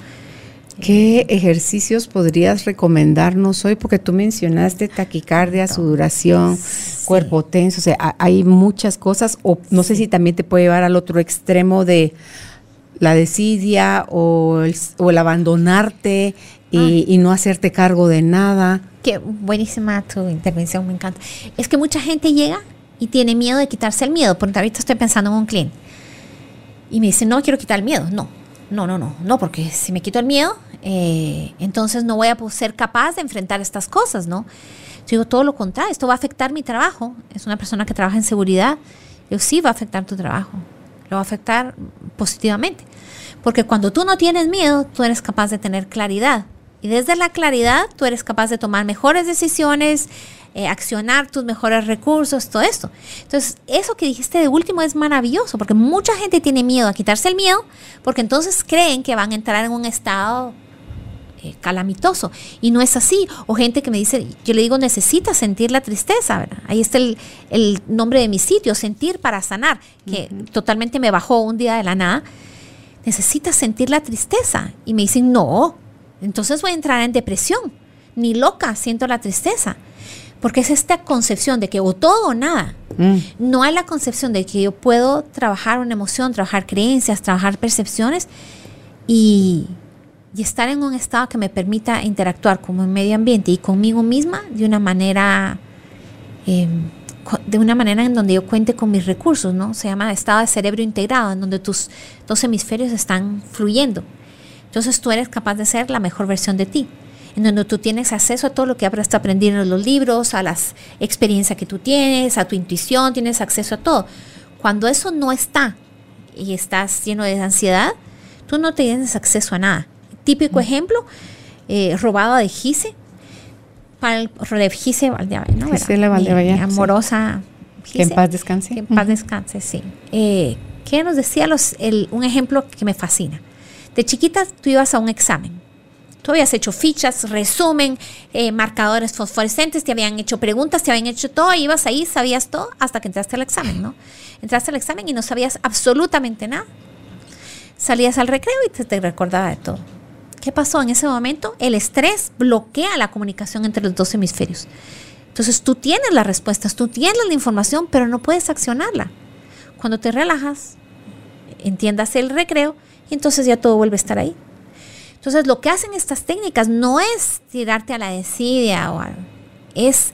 ¿Qué ejercicios podrías recomendarnos hoy? Porque tú mencionaste taquicardia, sudoración, cuerpo tenso, o sea, hay muchas cosas, o no sé si también te puede llevar al otro extremo de la desidia o el, abandonarte y, y, no hacerte cargo de nada. Qué buenísima tu intervención, me encanta. Es que mucha gente llega y tiene miedo de quitarse el miedo. Porque ahorita estoy pensando en un cliente. Y me dice, no quiero quitar el miedo. No, no, no, no, no, porque si me quito el miedo, eh, entonces no voy a ser capaz de enfrentar estas cosas, ¿no? Yo digo todo lo contrario, esto va a afectar mi trabajo. Es una persona que trabaja en seguridad. Yo sí va a afectar tu trabajo. Lo va a afectar positivamente. Porque cuando tú no tienes miedo, tú eres capaz de tener claridad y desde la claridad tú eres capaz de tomar mejores decisiones, eh, accionar tus mejores recursos, todo esto. Entonces, eso que dijiste de último es maravilloso, porque mucha gente tiene miedo a quitarse el miedo, porque entonces creen que van a entrar en un estado eh, calamitoso. Y no es así. O gente que me dice, yo le digo, necesitas sentir la tristeza, ¿verdad? Ahí está el, nombre de mi sitio, sentir para sanar, que totalmente me bajó un día de la nada. Necesitas sentir la tristeza. Y me dicen, no, entonces voy a entrar en depresión. Ni loca siento la tristeza. Porque es esta concepción de que o todo o nada. Mm. No hay la concepción de que yo puedo trabajar una emoción, trabajar creencias, trabajar percepciones y, estar en un estado que me permita interactuar con el medio ambiente y conmigo misma de una manera, em, de una manera en donde yo cuente con mis recursos, ¿no? Se llama estado de cerebro integrado, en donde tus dos hemisferios están fluyendo. Entonces tú eres capaz de ser la mejor versión de ti, en donde tú tienes acceso a todo lo que habrás aprendido en los libros, a las experiencias que tú tienes, a tu intuición, tienes acceso a todo. Cuando eso no está y estás lleno de ansiedad, tú no tienes acceso a nada. Típico mm. ejemplo, eh, robado de Gise, para el de Gise ¿no? Gisela amorosa. que en paz descanse. Que en paz descanse, sí. Eh, ¿Qué nos decía los, un ejemplo que me fascina? De chiquita tú ibas a un examen. Tú habías hecho fichas, resumen, eh, marcadores fosforescentes, te habían hecho preguntas, te habían hecho todo, ibas ahí, sabías todo hasta que entraste al examen, ¿no? Entraste al examen y no sabías absolutamente nada. Salías al recreo y te, te recordaba de todo. ¿Qué pasó en ese momento? El estrés bloquea la comunicación entre los dos hemisferios. Entonces tú tienes las respuestas, tú tienes la información, pero no puedes accionarla. Cuando te relajas, entiendas el recreo, entonces ya todo vuelve a estar ahí. Entonces lo que hacen estas técnicas no es tirarte a la desidia o algo, es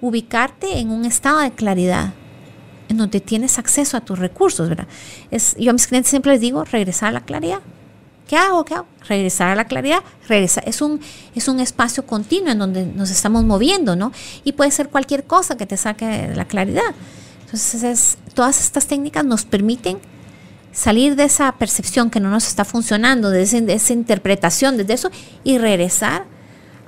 ubicarte en un estado de claridad, en donde tienes acceso a tus recursos, ¿verdad? Yo a mis clientes siempre les digo, regresar a la claridad. ¿Qué hago? ¿Qué hago? Regresar a la claridad. Regresar. Es, un, es un espacio continuo en donde nos estamos moviendo, ¿no? Y puede ser cualquier cosa que te saque de la claridad. Entonces, todas estas técnicas nos permiten salir de esa percepción que no nos está funcionando, de, de esa interpretación, desde eso, y regresar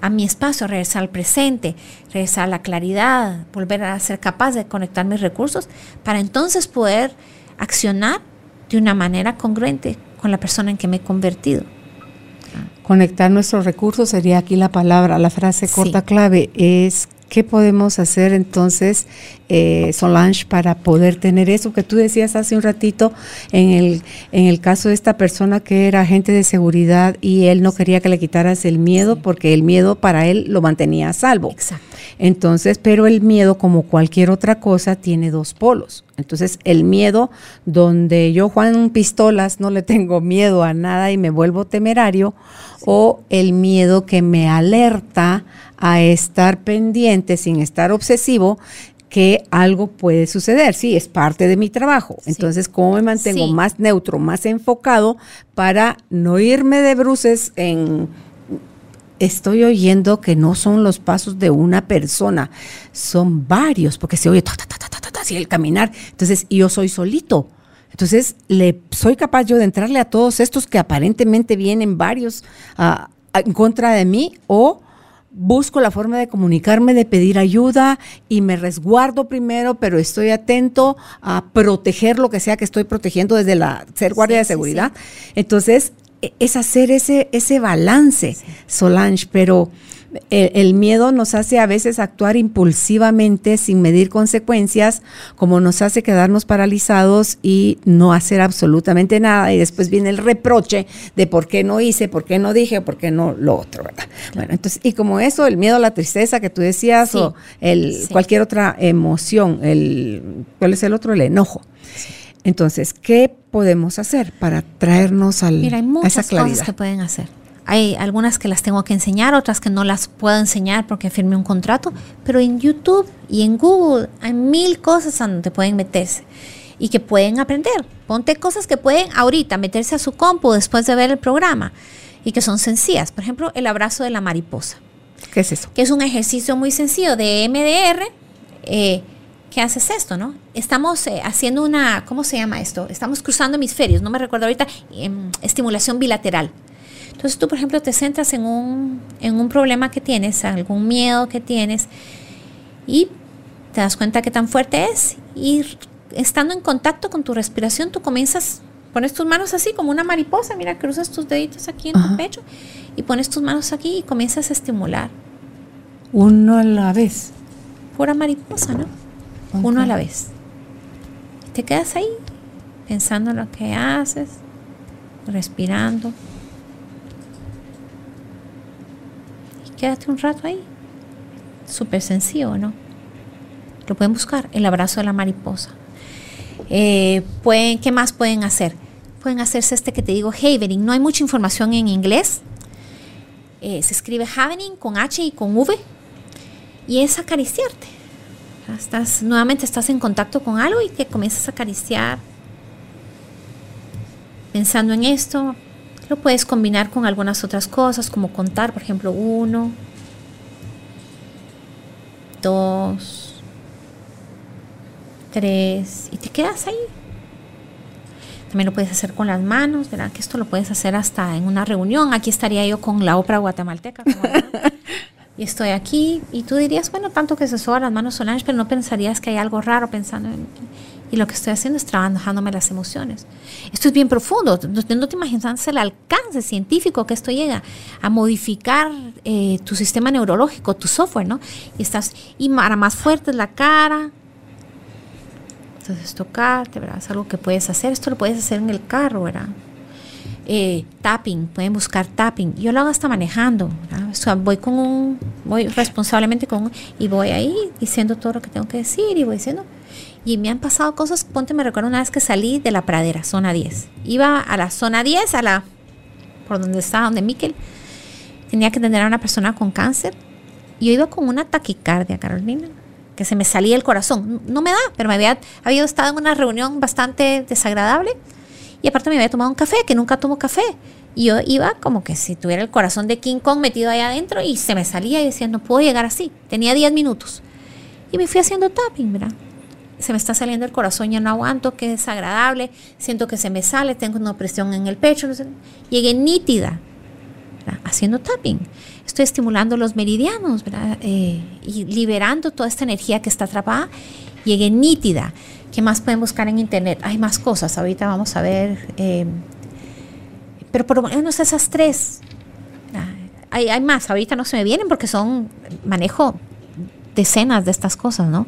a mi espacio, regresar al presente, regresar a la claridad, volver a ser capaz de conectar mis recursos para entonces poder accionar de una manera congruente con la persona en que me he convertido. Conectar nuestros recursos sería aquí la palabra, la frase corta clave es ¿Qué podemos hacer entonces, eh, Solange, para poder tener eso que tú decías hace un ratito en el, en el caso de esta persona que era agente de seguridad y él no quería que le quitaras el miedo porque el miedo para él lo mantenía a salvo? Exacto. Entonces, pero el miedo, como cualquier otra cosa, tiene dos polos. Entonces, el miedo, donde yo, Juan Pistolas, no le tengo miedo a nada y me vuelvo temerario, o el miedo que me alerta a estar pendiente sin estar obsesivo que algo puede suceder, sí, es parte de mi trabajo. Entonces, ¿cómo me mantengo más neutro, más enfocado para no irme de bruces en estoy oyendo que no son los pasos de una persona, son varios, porque se oye ta, ta, ta, así el caminar. Entonces, yo soy solito. Entonces, le soy capaz yo de entrarle a todos estos que aparentemente vienen varios ah, en contra de mí o busco la forma de comunicarme, de pedir ayuda y me resguardo primero, pero estoy atento a proteger lo que sea que estoy protegiendo desde la ser guardia de seguridad. Entonces, e, es hacer ese, ese balance, Solange, pero el, miedo nos hace a veces actuar impulsivamente sin medir consecuencias, como nos hace quedarnos paralizados y no hacer absolutamente nada. Y después viene el reproche de por qué no hice, por qué no dije, por qué no lo otro, ¿verdad? Bueno, entonces, y como eso, el miedo, la tristeza que tú decías, o el, cualquier otra emoción, el, ¿cuál es el otro? El enojo. Entonces, ¿qué podemos hacer para traernos al, Mira, hay muchas a esa claridad? cosas que pueden hacer. Hay algunas que las tengo que enseñar, otras que no las puedo enseñar porque firmé un contrato, pero en YouTube y en Google hay mil cosas donde pueden meterse y que pueden aprender. Ponte cosas que pueden ahorita meterse a su compu después de ver el programa y que son sencillas. Por ejemplo, el abrazo de la mariposa. ¿Qué es eso? Que es un ejercicio muy sencillo de MDR. Eh, ¿Qué haces esto, no? Estamos eh, haciendo una, ¿cómo se llama esto? Estamos cruzando hemisferios, no me recuerdo ahorita, em, estimulación bilateral. Entonces tú, por ejemplo, te centras en un, en un problema que tienes, algún miedo que tienes, y te das cuenta qué tan fuerte es, y estando en contacto con tu respiración, tú comienzas, pones tus manos así como una mariposa, mira, cruzas tus deditos aquí en tu pecho, y pones tus manos aquí y comienzas a estimular. Uno a la vez. Pura mariposa, ¿no? Uno a la vez. Te quedas ahí pensando en lo que haces, respirando. Quédate un rato ahí. Súper sencillo, ¿no? Lo pueden buscar, el abrazo de la mariposa. Eh, pueden, ¿Qué más pueden hacer? Pueden hacerse este que te digo, Havening. No hay mucha información en inglés. Eh, se escribe Havening con H y con V. Y es acariciarte. Estás, nuevamente estás en contacto con algo y te comienzas a acariciar. Pensando en esto, lo puedes combinar con algunas otras cosas, como contar, por ejemplo, uno, dos, tres, y te quedas ahí. También lo puedes hacer con las manos, ¿verdad? Que esto lo puedes hacer hasta en una reunión. Aquí estaría yo con la ópera guatemalteca. y estoy aquí, y tú dirías, bueno, tanto que se soba las manos Solange, pero no pensarías que hay algo raro pensando en y lo que estoy haciendo es trabajándome las emociones. Esto es bien profundo, no, te imaginas el alcance científico que esto llega a modificar eh, tu sistema neurológico, tu software, ¿no? Y estás, y para más fuerte es la cara. Entonces tocarte, ¿verdad? Es algo que puedes hacer, esto lo puedes hacer en el carro, ¿verdad? Eh, tapping, pueden buscar tapping. Yo lo hago hasta manejando. voy con un, voy responsablemente con y voy ahí diciendo todo lo que tengo que decir y voy diciendo. Y me han pasado cosas, ponte, me recuerdo una vez que salí de la pradera, zona 10. Iba a la zona 10, a la, por donde estaba, donde Miquel. Tenía que atender a una persona con cáncer. Y yo iba con una taquicardia, Carolina, que se me salía el corazón. No me da, pero me había, había estado en una reunión bastante desagradable. Y aparte me había tomado un café, que nunca tomo café. Y yo iba como que si tuviera el corazón de King Kong metido ahí adentro y se me salía y decía, no puedo llegar así. Tenía 10 minutos. Y me fui haciendo tapping, ¿verdad? Se me está saliendo el corazón, ya no aguanto, que es desagradable, siento que se me sale, tengo una presión en el pecho. Llegué nítida, haciendo tapping. Estoy estimulando los meridianos eh, y liberando toda esta energía que está atrapada. Llegué nítida. ¿Qué más pueden buscar en internet? Hay más cosas. Ahorita vamos a ver. Eh, pero por lo menos esas tres. Hay, hay más. Ahorita no se me vienen porque son. Manejo decenas de estas cosas, ¿no?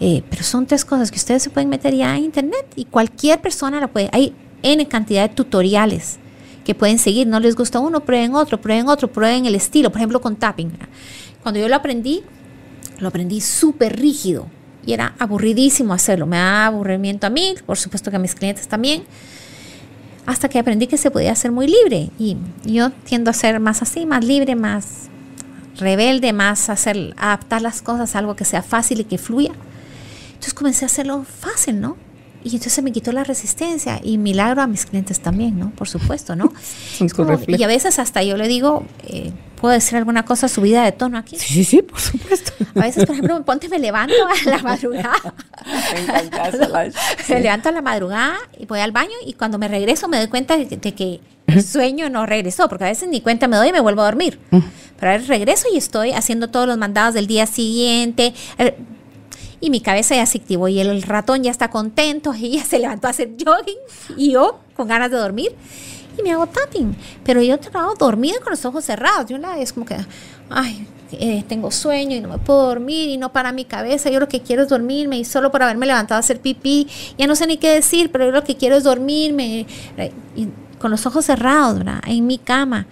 Eh, pero son tres cosas que ustedes se pueden meter ya en internet y cualquier persona la puede. Hay N cantidad de tutoriales que pueden seguir. No les gusta uno, prueben otro, prueben otro, prueben el estilo. Por ejemplo, con tapping. Cuando yo lo aprendí, lo aprendí súper rígido y era aburridísimo hacerlo. Me da aburrimiento a mí, por supuesto que a mis clientes también. Hasta que aprendí que se podía hacer muy libre. Y yo tiendo a ser más así, más libre, más rebelde, más hacer, adaptar las cosas a algo que sea fácil y que fluya. Entonces comencé a hacerlo fácil, ¿no? Y entonces me quitó la resistencia y milagro a mis clientes también, ¿no? Por supuesto, ¿no? y a veces hasta yo le digo, eh, ¿puedo decir alguna cosa subida de tono aquí? Sí, sí, por supuesto. A veces, por ejemplo, me ponte, me levanto a la madrugada. me encanta Me levanto a la madrugada y voy al baño y cuando me regreso me doy cuenta de, que el sueño no regresó, porque a veces ni cuenta me doy y me vuelvo a dormir. Pero ahora regreso y estoy haciendo todos los mandados del día siguiente y mi cabeza ya se activó y el ratón ya está contento y ya se levantó a hacer jogging y yo con ganas de dormir y me hago tapping. Pero yo trabajo dormido con los ojos cerrados. Yo la es como que, ay, eh, tengo sueño y no me puedo dormir y no para mi cabeza. Yo lo que quiero es dormirme y solo por haberme levantado a hacer pipí, ya no sé ni qué decir, pero yo lo que quiero es dormirme y, con los ojos cerrados, ¿verdad? En mi cama.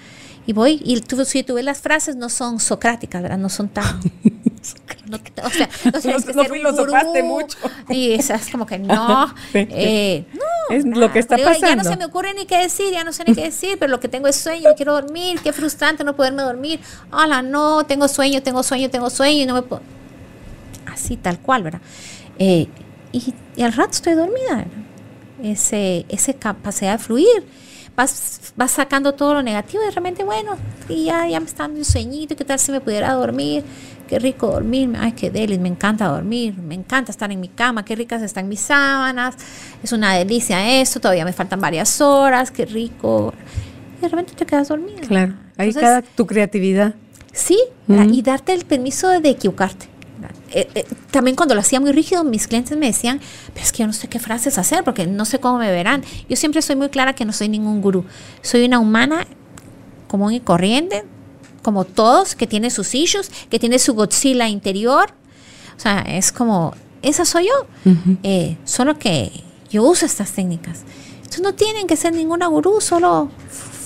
Y voy, y tú, si tú ves las frases, no son socráticas, ¿verdad? No son tan... No, o sea, no, tienes que no filosofaste mucho. Y es como que no. Eh, no es lo que está pasando. Ya no se me ocurre ni qué decir, ya no sé ni qué decir, pero lo que tengo es sueño, quiero dormir, qué frustrante no poderme dormir. Hola, no, tengo sueño, tengo sueño, tengo sueño y no me puedo. Así, tal cual, ¿verdad? Eh, y, al rato estoy dormida, ¿verdad? Ese, esa capacidad de fluir vas, vas sacando todo lo negativo y de repente, bueno, y ya, ya me está dando un sueñito, ¿qué tal si me pudiera dormir? Qué rico dormir, ay, qué delicia, me encanta dormir, me encanta estar en mi cama, qué ricas están mis sábanas, es una delicia esto, todavía me faltan varias horas, qué rico. Y de repente te quedas dormida. Claro, ahí cada tu creatividad. Sí, y darte el permiso de equivocarte. Eh, eh, también cuando lo hacía muy rígido, mis clientes me decían, pero es que yo no sé qué frases hacer porque no sé cómo me verán. Yo siempre soy muy clara que no soy ningún gurú. Soy una humana común y corriente, como todos, que tiene sus issues, que tiene su Godzilla interior. O sea, es como, esa soy yo. Eh, solo que yo uso estas técnicas. Entonces no tienen que ser ninguna gurú, solo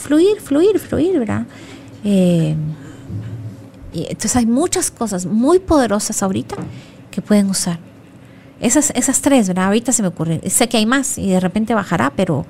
fluir, fluir, fluir, ¿verdad? entonces hay muchas cosas muy poderosas ahorita que pueden usar. Esas, esas tres, ¿verdad? Ahorita se me ocurre. Sé que hay más y de repente bajará, pero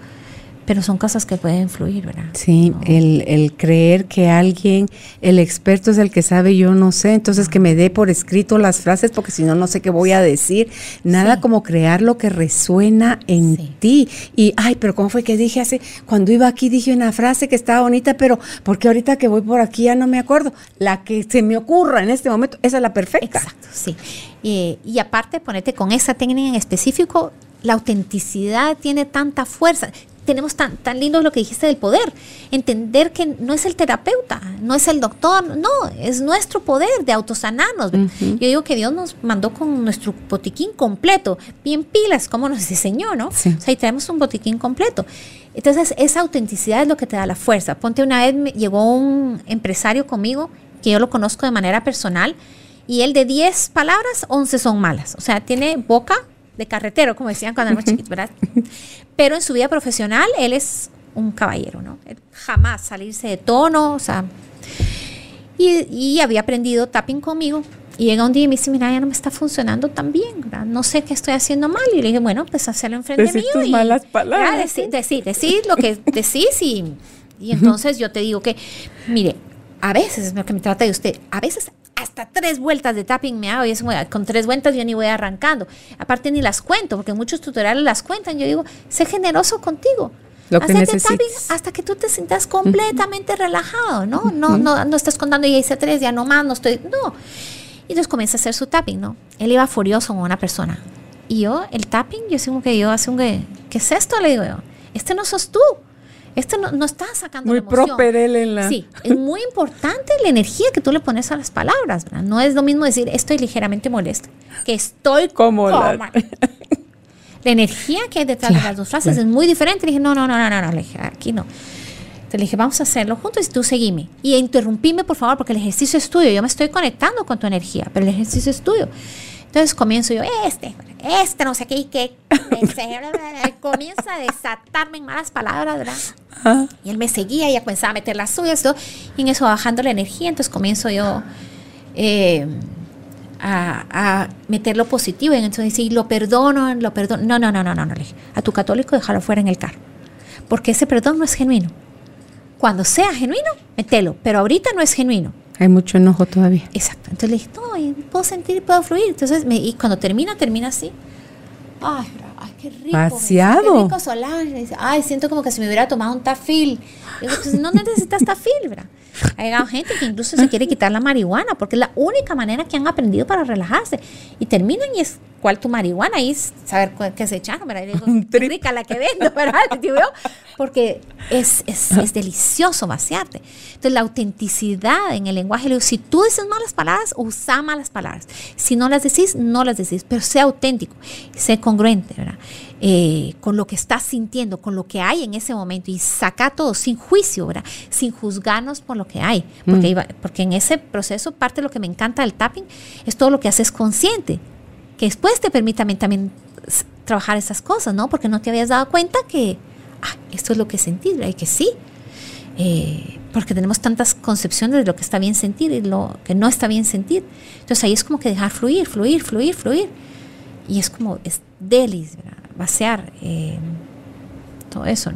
pero son cosas que pueden fluir, ¿verdad? Sí, el, el, creer que alguien, el experto es el que sabe, yo no sé, entonces que me dé por escrito las frases porque si no, no sé qué voy a decir. Nada como crear lo que resuena en ti. Y, ay, pero ¿cómo fue que dije hace, cuando iba aquí dije una frase que estaba bonita, pero porque ahorita que voy por aquí ya no me acuerdo. La que se me ocurra en este momento, esa es la perfecta. Exacto, sí. Y, y aparte, ponete con esa técnica en específico, la autenticidad tiene tanta fuerza tenemos tan, tan lindo lo que dijiste del poder. Entender que no es el terapeuta, no es el doctor, no, es nuestro poder de autosanarnos. Yo digo que Dios nos mandó con nuestro botiquín completo, bien pilas, como nos diseñó, ¿no? O sea, y traemos un botiquín completo. Entonces, esa autenticidad es lo que te da la fuerza. Ponte una vez, me, llegó un empresario conmigo, que yo lo conozco de manera personal, y él de 10 palabras, 11 son malas. O sea, tiene boca de carretero, como decían cuando éramos chiquitos, ¿verdad? Pero en su vida profesional, él es un caballero, ¿no? jamás salirse de tono, o sea. Y, había aprendido tapping conmigo. Y llega un día y me dice, mira, ya no me está funcionando tan bien, ¿verdad? no sé qué estoy haciendo mal. Y le dije, bueno, pues hacerlo enfrente decir mío. Tus y, malas palabras. Decir, decir, decir, lo que decís y, y entonces yo te digo que, mire, a veces es lo que me trata de usted, a veces hasta tres vueltas de tapping me hago y es con tres vueltas yo ni voy arrancando. Aparte ni las cuento, porque muchos tutoriales las cuentan. Yo digo, sé generoso contigo. Lo que tapping hasta que tú te sientas completamente relajado, ¿no? No, no, no estás contando, ya hice tres, ya no más, no estoy, no. Y entonces comienza a hacer su tapping, ¿no? Él iba furioso con una persona. Y yo, el tapping, yo sigo que yo hace un que, ¿qué es esto? Le digo yo, este no sos tú. Este no, no está sacando Muy la emoción. proper él en la... Sí, es muy importante la energía que tú le pones a las palabras, ¿verdad? No es lo mismo decir estoy ligeramente molesta que estoy Como la-. La energía que hay detrás de las dos frases es muy diferente. Le dije, no, no, no, no, no, no, le dije, aquí no. Entonces le dije, vamos a hacerlo juntos y tú seguime. Y interrumpime, por favor, porque el ejercicio es tuyo. Yo me estoy conectando con tu energía, pero el ejercicio es tuyo. Entonces comienzo yo, este, este, no sé qué, y qué. Comienza a desatarme en malas palabras, ¿verdad? Y él me seguía y ya comenzaba a meter las suyas, todo, y en eso bajando la energía. Entonces comienzo yo eh, a, a meter lo positivo. Y entonces sí, lo perdono, lo perdono. No, no, no, no, no, no. le dije, A tu católico déjalo fuera en el carro. Porque ese perdón no es genuino. Cuando sea genuino, metelo. Pero ahorita no es genuino. Hay mucho enojo todavía. Exacto. Entonces le dije, no, puedo sentir y puedo fluir. Entonces, me- y cuando termina, termina así. Ay, ay, qué rico. Vaciado. Qué rico Solange. Ay, siento como que si me hubiera tomado un tafil. Digo, pues no necesitas tafil, ¿verdad? Ha llegado gente que incluso se quiere quitar la marihuana porque es la única manera que han aprendido para relajarse. Y terminan y es, ¿cuál tu marihuana? Y saber qué se echaron, ¿verdad? Y digo, qué rica la que vendo, ¿verdad? Porque es, es, es delicioso vaciarte. Entonces, la autenticidad en el lenguaje, digo, si tú dices malas palabras, usa malas palabras. Si no las decís, no las decís, pero sea auténtico, sé congruente, ¿verdad? Eh, con lo que estás sintiendo, con lo que hay en ese momento y saca todo sin juicio, ¿verdad? Sin juzgarnos por lo que hay. Porque, porque en ese proceso, parte de lo que me encanta del tapping es todo lo que haces consciente que después te permita también, trabajar esas cosas, ¿no? Porque no te habías dado cuenta que ah, esto es lo que sentís, ¿verdad? Y que sí. Eh, porque tenemos tantas concepciones de lo que está bien sentir y lo que no está bien sentir. Entonces ahí es como que dejar fluir, fluir, fluir, fluir. Y es como, es delis, ¿verdad? Vaciar eh, todo eso.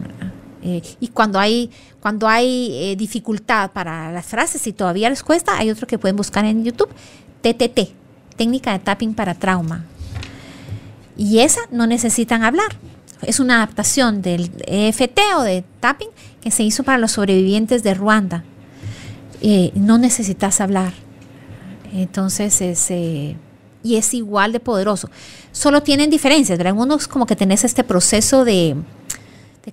Eh, y cuando hay, cuando hay eh, dificultad para las frases y todavía les cuesta, hay otro que pueden buscar en YouTube, TTT, técnica de tapping para trauma. Y esa no necesitan hablar. Es una adaptación del EFT o de tapping que se hizo para los sobrevivientes de Ruanda. No necesitas hablar. Entonces es... y es igual de poderoso. Solo tienen diferencias, ¿verdad? Uno es como que tenés este proceso de,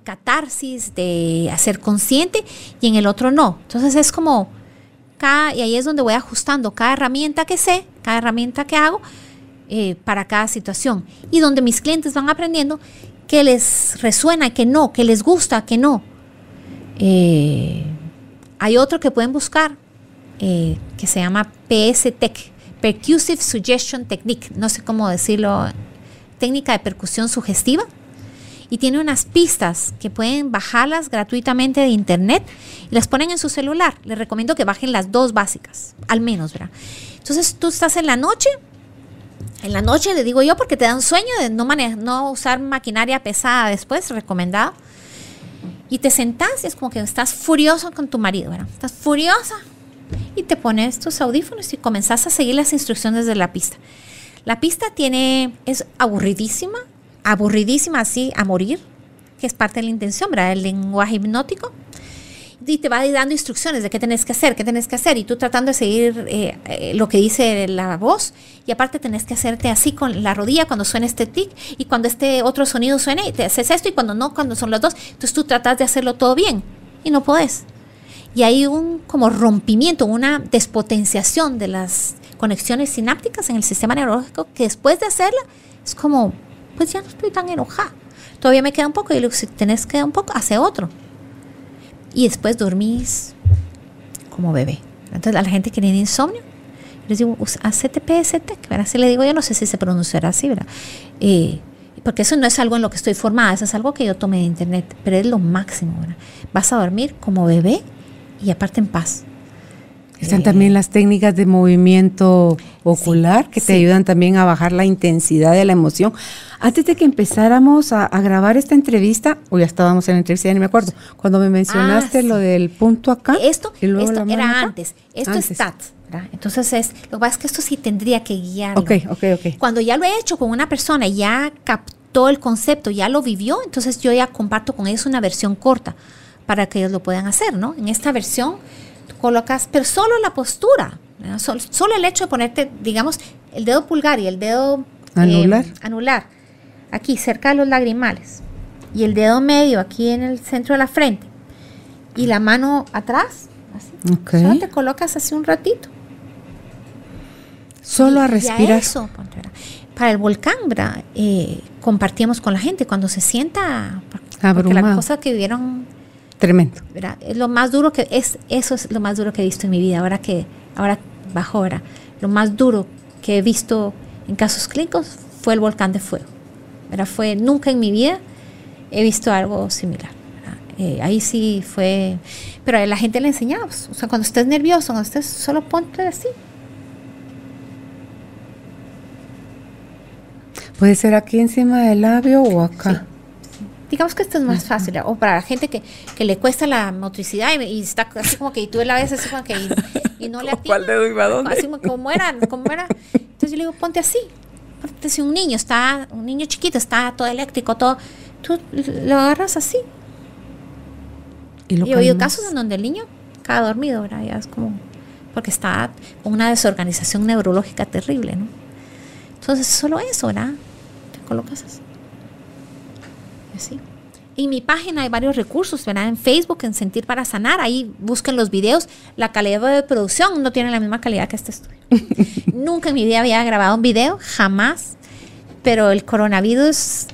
catarsis, de hacer consciente, y en el otro no. Entonces es como, cada, y ahí es donde voy ajustando cada herramienta que sé, cada herramienta que hago, eh, para cada situación. Y donde mis clientes van aprendiendo que les resuena, que no, que les gusta, que no. Eh, hay otro que pueden buscar eh, que se llama PSTEC, Percussive Suggestion Technique, no sé cómo decirlo, técnica de percusión sugestiva. Y tiene unas pistas que pueden bajarlas gratuitamente de internet y las ponen en su celular. Les recomiendo que bajen las dos básicas, al menos, ¿verdad? Entonces tú estás en la noche, en la noche le digo yo porque te dan sueño de no, mane- no usar maquinaria pesada después, recomendado. Y te sentás y es como que estás furioso con tu marido, ¿verdad? Estás furiosa y te pones tus audífonos y comenzás a seguir las instrucciones de la pista. La pista tiene, es aburridísima, aburridísima así a morir, que es parte de la intención, ¿verdad? El lenguaje hipnótico. Y te va dando instrucciones de qué tenés que hacer, qué tenés que hacer, y tú tratando de seguir eh, eh, lo que dice la voz, y aparte tenés que hacerte así con la rodilla cuando suena este tic, y cuando este otro sonido suene, te haces esto, y cuando no, cuando son los dos, entonces tú tratas de hacerlo todo bien, y no podés. Y hay un como rompimiento, una despotenciación de las conexiones sinápticas en el sistema neurológico que después de hacerla es como, pues ya no estoy tan enojada. Todavía me queda un poco y si tenés que un poco, hace otro. Y después dormís como bebé. Entonces a la gente que tiene insomnio, les digo, "Us- hacete PST, ¿verdad? Así le digo, yo no sé si se pronunciará así, ¿verdad? Eh, porque eso no es algo en lo que estoy formada, eso es algo que yo tomé de internet, pero es lo máximo. Vas a dormir como bebé y aparte en paz. Están Eh, también las técnicas de movimiento ocular que te sí. ayudan también a bajar la intensidad de la emoción. Antes de que empezáramos a, a grabar esta entrevista, o ya estábamos en la entrevista, ya ni me acuerdo, cuando me mencionaste Ah, sí. lo del punto acá. Esto, y luego esto la mano era acá. antes, esto Antes. es TAT, ¿verdad? Entonces es, lo que pasa es que esto sí tendría que guiarlo. Ok, ok, ok. Cuando ya lo he hecho con una persona, ya captó el concepto, ya lo vivió, entonces yo ya comparto con ellos una versión corta para que ellos lo puedan hacer, ¿no? En esta versión tú colocas, pero solo la postura, solo, el hecho de ponerte, digamos, el dedo pulgar y el dedo Anular. eh, anular, aquí cerca de los lagrimales, y el dedo medio aquí en el centro de la frente, y la mano atrás, así. Solo te colocas así un ratito. Solo a Y- respirar. Para el volcán, ¿verdad? Eh, compartíamos con la gente cuando se sienta, porque la cosa que vivieron Tremendo. ¿verdad? Es lo más duro que es eso es lo más duro que he visto en mi vida ahora que ahora bajo ahora lo más duro que he visto en casos clínicos fue el volcán de fuego ¿verdad? fue nunca en mi vida he visto algo similar. Eh, ahí sí fue pero a la gente le enseñamos o sea cuando estés nervioso cuando estés solo ponte así Puede ser aquí encima del labio o acá. Digamos que esto es más fácil o para la gente que, que le cuesta la motricidad y, y está así como que y tú la ves así como que y, y no le ¿Cuál atina. dedo iba a dónde? así como, como era como era entonces yo le digo ponte así ponte si un niño está un niño chiquito está todo eléctrico todo tú lo agarras así Y lo y he oído casos en donde el niño cae dormido ¿verdad? ya es como porque está con una desorganización neurológica terrible ¿no? entonces solo eso ¿verdad? te colocas así y así en mi página hay varios recursos, ¿verdad? En Facebook, en Sentir para Sanar, ahí busquen los videos. La calidad de producción no tiene la misma calidad que este estudio. Nunca en mi vida había grabado un video, jamás. Pero el coronavirus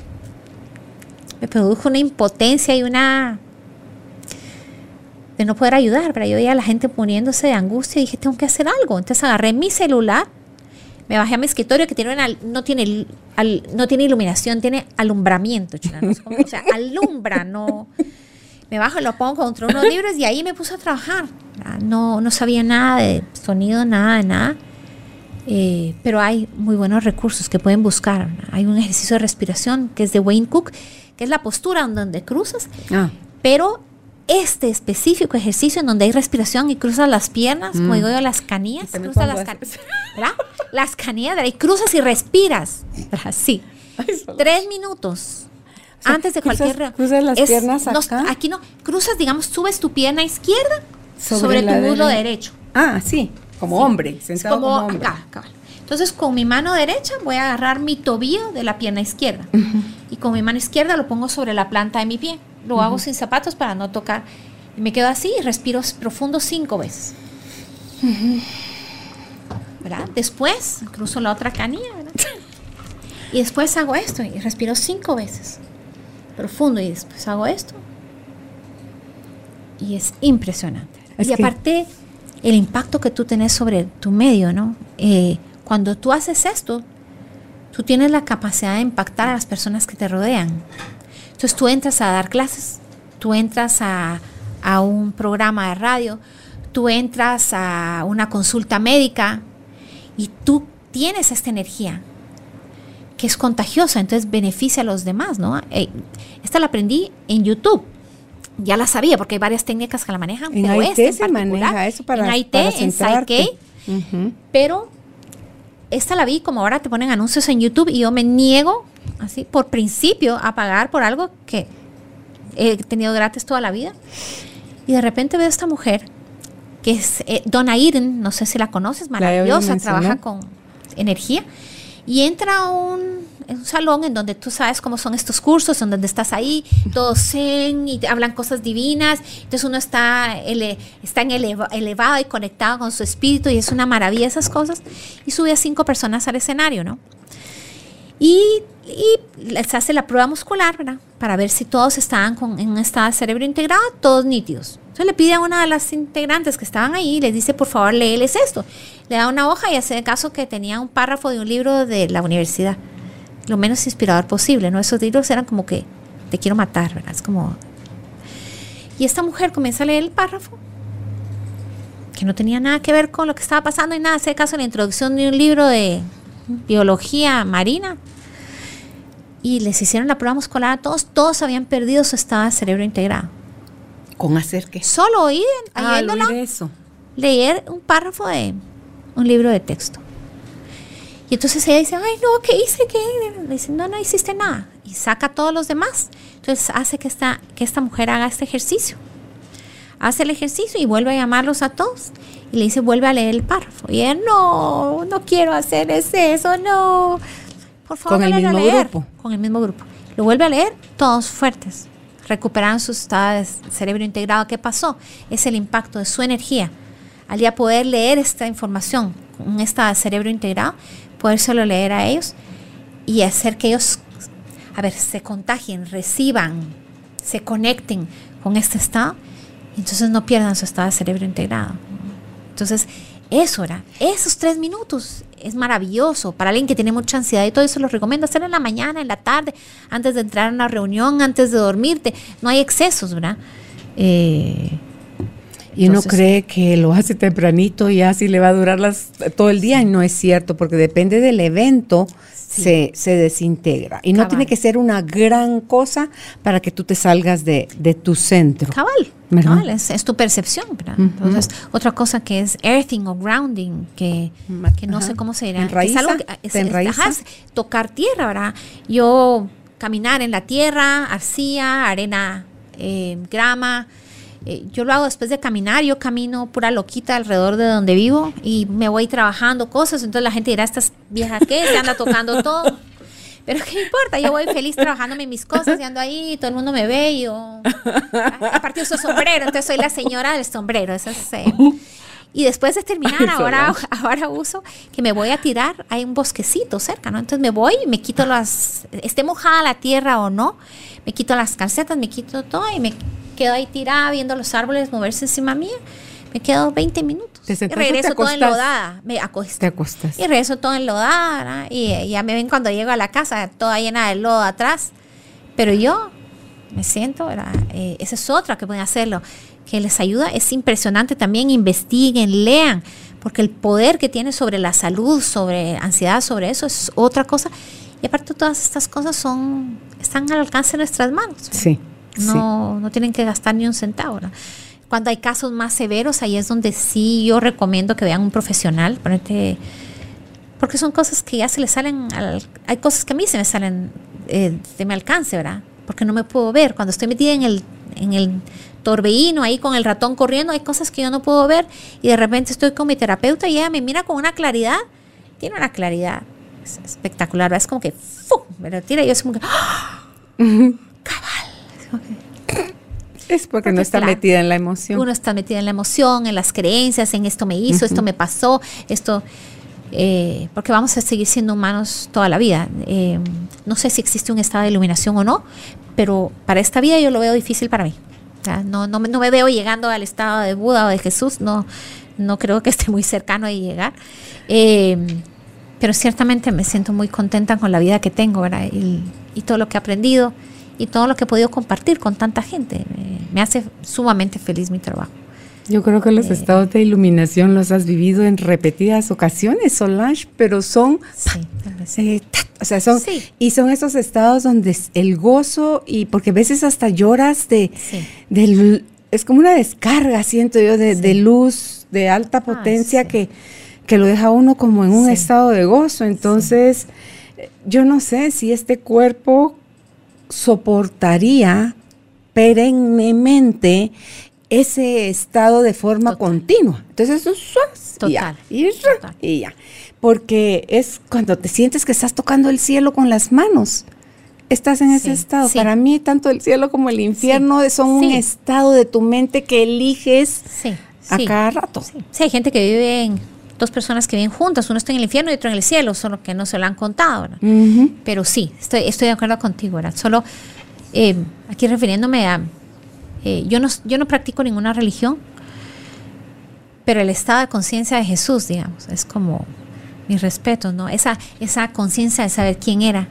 me produjo una impotencia y una de no poder ayudar, pero yo veía a la gente poniéndose de angustia y dije, tengo que hacer algo. Entonces agarré mi celular, me bajé a mi escritorio que tiene una- no, tiene, al- no tiene iluminación, tiene alumbramiento. chula, no o sea, alumbra, no. Me bajo y lo pongo contra unos libros y ahí me puse a trabajar. No, no sabía nada de sonido, nada de nada. Eh, pero hay muy buenos recursos que pueden buscar. Hay un ejercicio de respiración que es de Wayne Cook, que es la postura donde cruzas, Ah, pero este específico ejercicio en donde hay respiración y cruzas las piernas, como digo yo, las canillas, cruzas las, can- haces- ¿verdad? las canillas, ¿verdad? y cruzas y respiras, ¿verdad? Sí. Ay, Tres minutos sea, antes de cruzas- cualquier... cruzas las piernas no, acá. aquí no, cruzas, digamos, subes tu pierna izquierda Sobre tu muslo dere- derecho. ah, sí, como hombre, sentado como, como, hombre. acá. Entonces, con mi mano derecha voy a agarrar mi tobillo de la pierna izquierda. Y con mi mano izquierda lo pongo sobre la planta de mi pie. Lo hago sin zapatos para no tocar. Y me quedo así y respiro profundo cinco veces. ¿Verdad? Después cruzo la otra canilla, ¿verdad? Y después hago esto y respiro cinco veces. Profundo y después hago esto. Y es impresionante. Es y aparte, el impacto que tú tenés sobre tu medio, ¿no? Eh, cuando tú haces esto, tú tienes la capacidad de impactar a las personas que te rodean. Entonces tú entras a dar clases, tú entras a, a un programa de radio, tú entras a una consulta médica y tú tienes esta energía que es contagiosa, entonces beneficia a los demás, ¿no? Eh, esta la aprendí en YouTube. Ya la sabía porque hay varias técnicas que la manejan, En pero IT esta en se particular, maneja eso para- en IT, para en. Psyche, Ujú. pero esta la vi como ahora te ponen anuncios en YouTube y yo me niego, así, por principio, a pagar por algo que he tenido gratis toda la vida. Y de repente veo a esta mujer, que es eh, Donna Eden, no sé si la conoces, maravillosa, trabaja con energía. Y entra a un, en un salón en donde tú sabes cómo son estos cursos, en donde estás ahí, todos zen y hablan cosas divinas. Entonces uno está, ele- está en eleva- elevado y conectado con su espíritu y es una maravilla esas cosas. Y sube a cinco personas al escenario, ¿no? Y, y les hace la prueba muscular, ¿verdad? Para ver si todos estaban con, en un estado de cerebro integrado, todos nítidos. Entonces le pide a una de las integrantes que estaban ahí y les dice, por favor, léeles esto. Le da una hoja y hace caso que tenía un párrafo de un libro de la universidad. Lo menos inspirador posible, ¿no? Esos libros eran como que te quiero matar, ¿verdad? Es como... Y esta mujer comienza a leer el párrafo que no tenía nada que ver con lo que estaba pasando y nada, hace caso en la introducción de un libro de biología marina y les hicieron la prueba muscular a todos, todos habían perdido su estado de cerebro integrado. Con hacer qué. Solo oír, Ah, oír eso. leer un párrafo de un libro de texto. Y entonces ella dice, ay, no, ¿qué hice? ¿Qué? Le dice, no, no hiciste nada. Y saca a todos los demás. Entonces hace que esta, que esta mujer haga este ejercicio. Hace el ejercicio y vuelve a llamarlos a todos. Y le dice, vuelve a leer el párrafo. Y ella, no, no quiero hacer es eso, no. Por favor, con el vuélvelo a mismo leer, grupo. Con el mismo grupo. Lo vuelve a leer, todos fuertes. Recuperan su estado de cerebro integrado. ¿Qué pasó? Es el impacto de su energía. Al ya poder leer esta información, un estado de cerebro integrado, podérselo leer a ellos y hacer que ellos, a ver, se contagien, reciban, se conecten con este estado y entonces no pierdan su estado de cerebro integrado. Entonces, eso era, esos tres minutos es maravilloso para alguien que tiene mucha ansiedad y todo eso lo recomiendo hacer en la mañana, en la tarde, antes de entrar a una reunión, antes de dormirte. No hay excesos, ¿verdad? Eh, Y uno cree que lo hace tempranito y así le va a durar las, todo el día y no es cierto, porque depende del evento, Sí. se, se desintegra. Y no tiene que ser una gran cosa para que tú te salgas de, de tu centro. Cabal, cabal, es, es tu percepción. ¿verdad? Entonces, otra cosa que es earthing o grounding, que, que no ajá. sé cómo se dirá. Es algo que- es tocar tierra, ¿verdad? Yo caminar en la tierra, arcilla, arena, eh, grama. Eh, yo lo hago después de caminar, yo camino pura loquita alrededor de donde vivo y me voy trabajando cosas, entonces la gente dirá, estas viejas que se anda tocando todo. Pero qué importa, yo voy feliz trabajándome mis cosas y ando ahí, todo el mundo me ve y yo... Aparte uso sombrero, entonces soy la señora del sombrero. Eso es, eh, y después de terminar, Ay, ahora, ahora uso que me voy a tirar, hay un bosquecito cerca, ¿no? Entonces me voy y me quito las, esté mojada la tierra o no, me quito las calcetas, me quito todo y me quedo ahí tirada viendo los árboles moverse encima mía. Me quedo 20 minutos. ¿Te y regreso toda enlodada. Me acuesto. Te acuestas. Y regreso todo enlodada. Y eh, ya me ven cuando llego a la casa, toda llena de lodo atrás. Pero yo me siento. Eh, esa es otra que pueden hacerlo, que les ayuda. Es impresionante también, investiguen, lean, porque el poder que tiene sobre la salud, sobre ansiedad, sobre eso, es otra cosa. Y aparte todas estas cosas son, están al alcance de nuestras manos. ¿verdad? Sí. Sí. No, no tienen que gastar ni un centavo. Cuando hay casos más severos, ahí es donde sí yo recomiendo que vean un profesional, ponete- porque son cosas que ya se les salen, al- hay cosas que a mí se me salen eh, de mi alcance, ¿verdad? Porque no me puedo ver. Cuando estoy metida en el, en el torbellino ahí con el ratón corriendo, hay cosas que yo no puedo ver y de repente estoy con mi terapeuta y ella me mira con una claridad, tiene una claridad es- espectacular, ¿verdad? es como que, ¡fu! me lo tira y yo es como que, ¡ah! cabal. Es porque, no está claro, metida en la emoción. uno está metido en la emoción, en las creencias, en esto me hizo, esto me pasó, esto, eh, porque vamos a seguir siendo humanos toda la vida. Eh, no sé si existe un estado de iluminación o no, pero para esta vida yo lo veo difícil para mí. O sea, no, no, me- no me veo llegando al estado de Buda o de Jesús, no, no creo que esté muy cercano de llegar. Eh, pero ciertamente me siento muy contenta con la vida que tengo, ¿verdad? Y, y todo lo que he aprendido y todo lo que he podido compartir con tanta gente. Me, me hace sumamente feliz mi trabajo. Yo creo que Eh. los estados de iluminación los has vivido en repetidas ocasiones, Solange, pero son, Sí, tal vez. eh, o sea, son, Sí. y son esos estados donde el gozo y porque a veces hasta lloras de, Sí. de es como una descarga, siento yo, de, de luz, de alta potencia sí. que, que lo deja uno como en un estado de gozo. Entonces, eh, yo no sé si este cuerpo soportaría perennemente ese estado de forma Total. continua. Entonces eso es suaz, y ya, Total, y, total. ya. Porque es cuando te sientes que estás tocando el cielo con las manos. Estás en ese estado. sí. Para mí, tanto el cielo como el infierno son un estado de tu mente que eliges a cada rato. Sí, hay gente que vive en dos personas que viven juntas, uno está en el infierno y otro en el cielo, solo que no se lo han contado. Pero sí, estoy, estoy de acuerdo contigo, ¿verdad? Solo eh, aquí refiriéndome a... eh, yo, no, yo no practico ninguna religión, pero el estado de conciencia de Jesús, digamos, es como mi respeto, ¿no? Esa, esa conciencia de saber quién era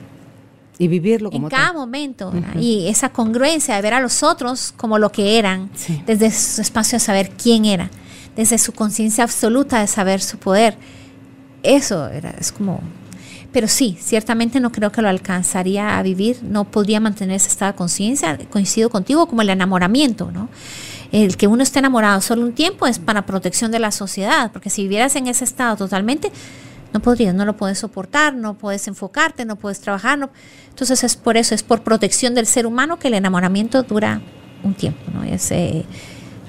Y vivirlo como en cada tal. momento, y esa congruencia de ver a los otros como lo que eran, Sí. desde su espacio de saber quién era, desde su conciencia absoluta de saber su poder. Eso era, es como... Pero sí, ciertamente no creo que lo alcanzaría a vivir, no podría mantener ese estado de conciencia, coincido contigo, como el enamoramiento, ¿no? El que uno esté enamorado solo un tiempo es para protección de la sociedad, porque si vivieras en ese estado totalmente, no podrías, no lo puedes soportar, no puedes enfocarte, no puedes trabajar. no- Entonces es por eso, es por protección del ser humano que el enamoramiento dura un tiempo, ¿no? Es, eh,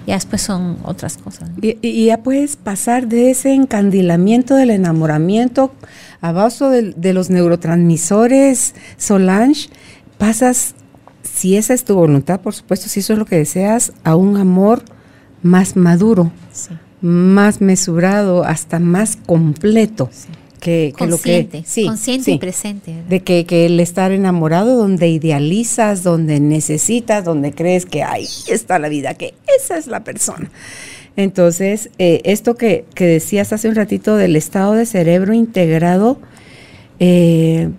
Ya después son otras cosas. Y, ya puedes pasar de ese encandilamiento del enamoramiento a de, de los neurotransmisores Solange, pasas, si esa es tu voluntad, por supuesto, si eso es lo que deseas, a un amor más maduro, más mesurado, hasta más completo. Que, lo que sí, consciente y presente de que, que, el estar enamorado donde idealizas donde necesitas donde crees que ahí está la vida que esa es la persona entonces eh, esto que, decías hace un ratito del estado de cerebro integrado eh,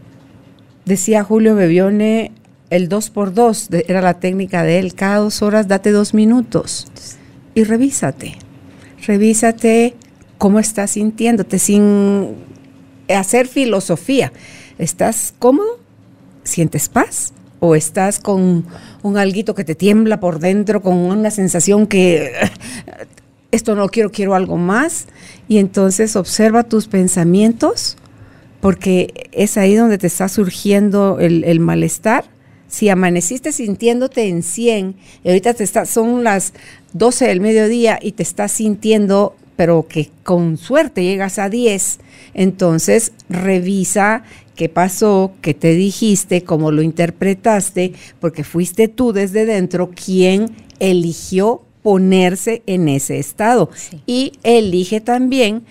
decía Julio Bebione el 2 por 2 era la técnica de él cada dos horas date dos minutos y revísate. Revísate cómo estás sintiéndote sin hacer filosofía. ¿Estás cómodo? ¿Sientes paz? ¿O estás con un alguito que te tiembla por dentro, con una sensación que esto no quiero, quiero algo más? Y entonces observa tus pensamientos, porque es ahí donde te está surgiendo el, el malestar si amaneciste sintiéndote en 100 y ahorita te está, son las 12 del mediodía y te estás sintiendo, pero que con suerte llegas a 10, entonces revisa qué pasó, qué te dijiste, cómo lo interpretaste, porque fuiste tú desde dentro quien eligió ponerse en ese estado. Y elige también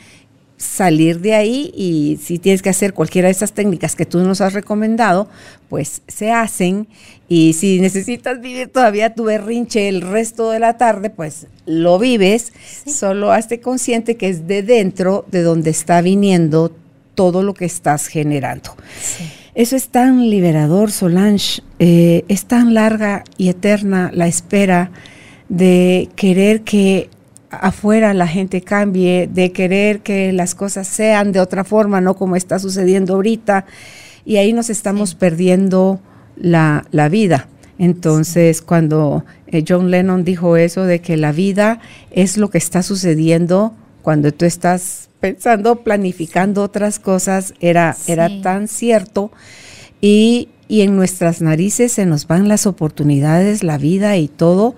salir de ahí y si tienes que hacer cualquiera de esas técnicas que tú nos has recomendado, pues se hacen. Y si necesitas vivir todavía tu berrinche el resto de la tarde, pues lo vives, solo hazte consciente que es de dentro de donde está viniendo todo lo que estás generando. Eso es tan liberador, Solange, eh, es tan larga y eterna la espera de querer que afuera la gente cambie, de querer que las cosas sean de otra forma, no como está sucediendo ahorita. Y ahí nos estamos perdiendo la, vida. Entonces, cuando eh, John Lennon dijo eso de que la vida es lo que está sucediendo cuando tú estás pensando, planificando otras cosas, era, era tan cierto. Y, y en nuestras narices se nos van las oportunidades, la vida y todo.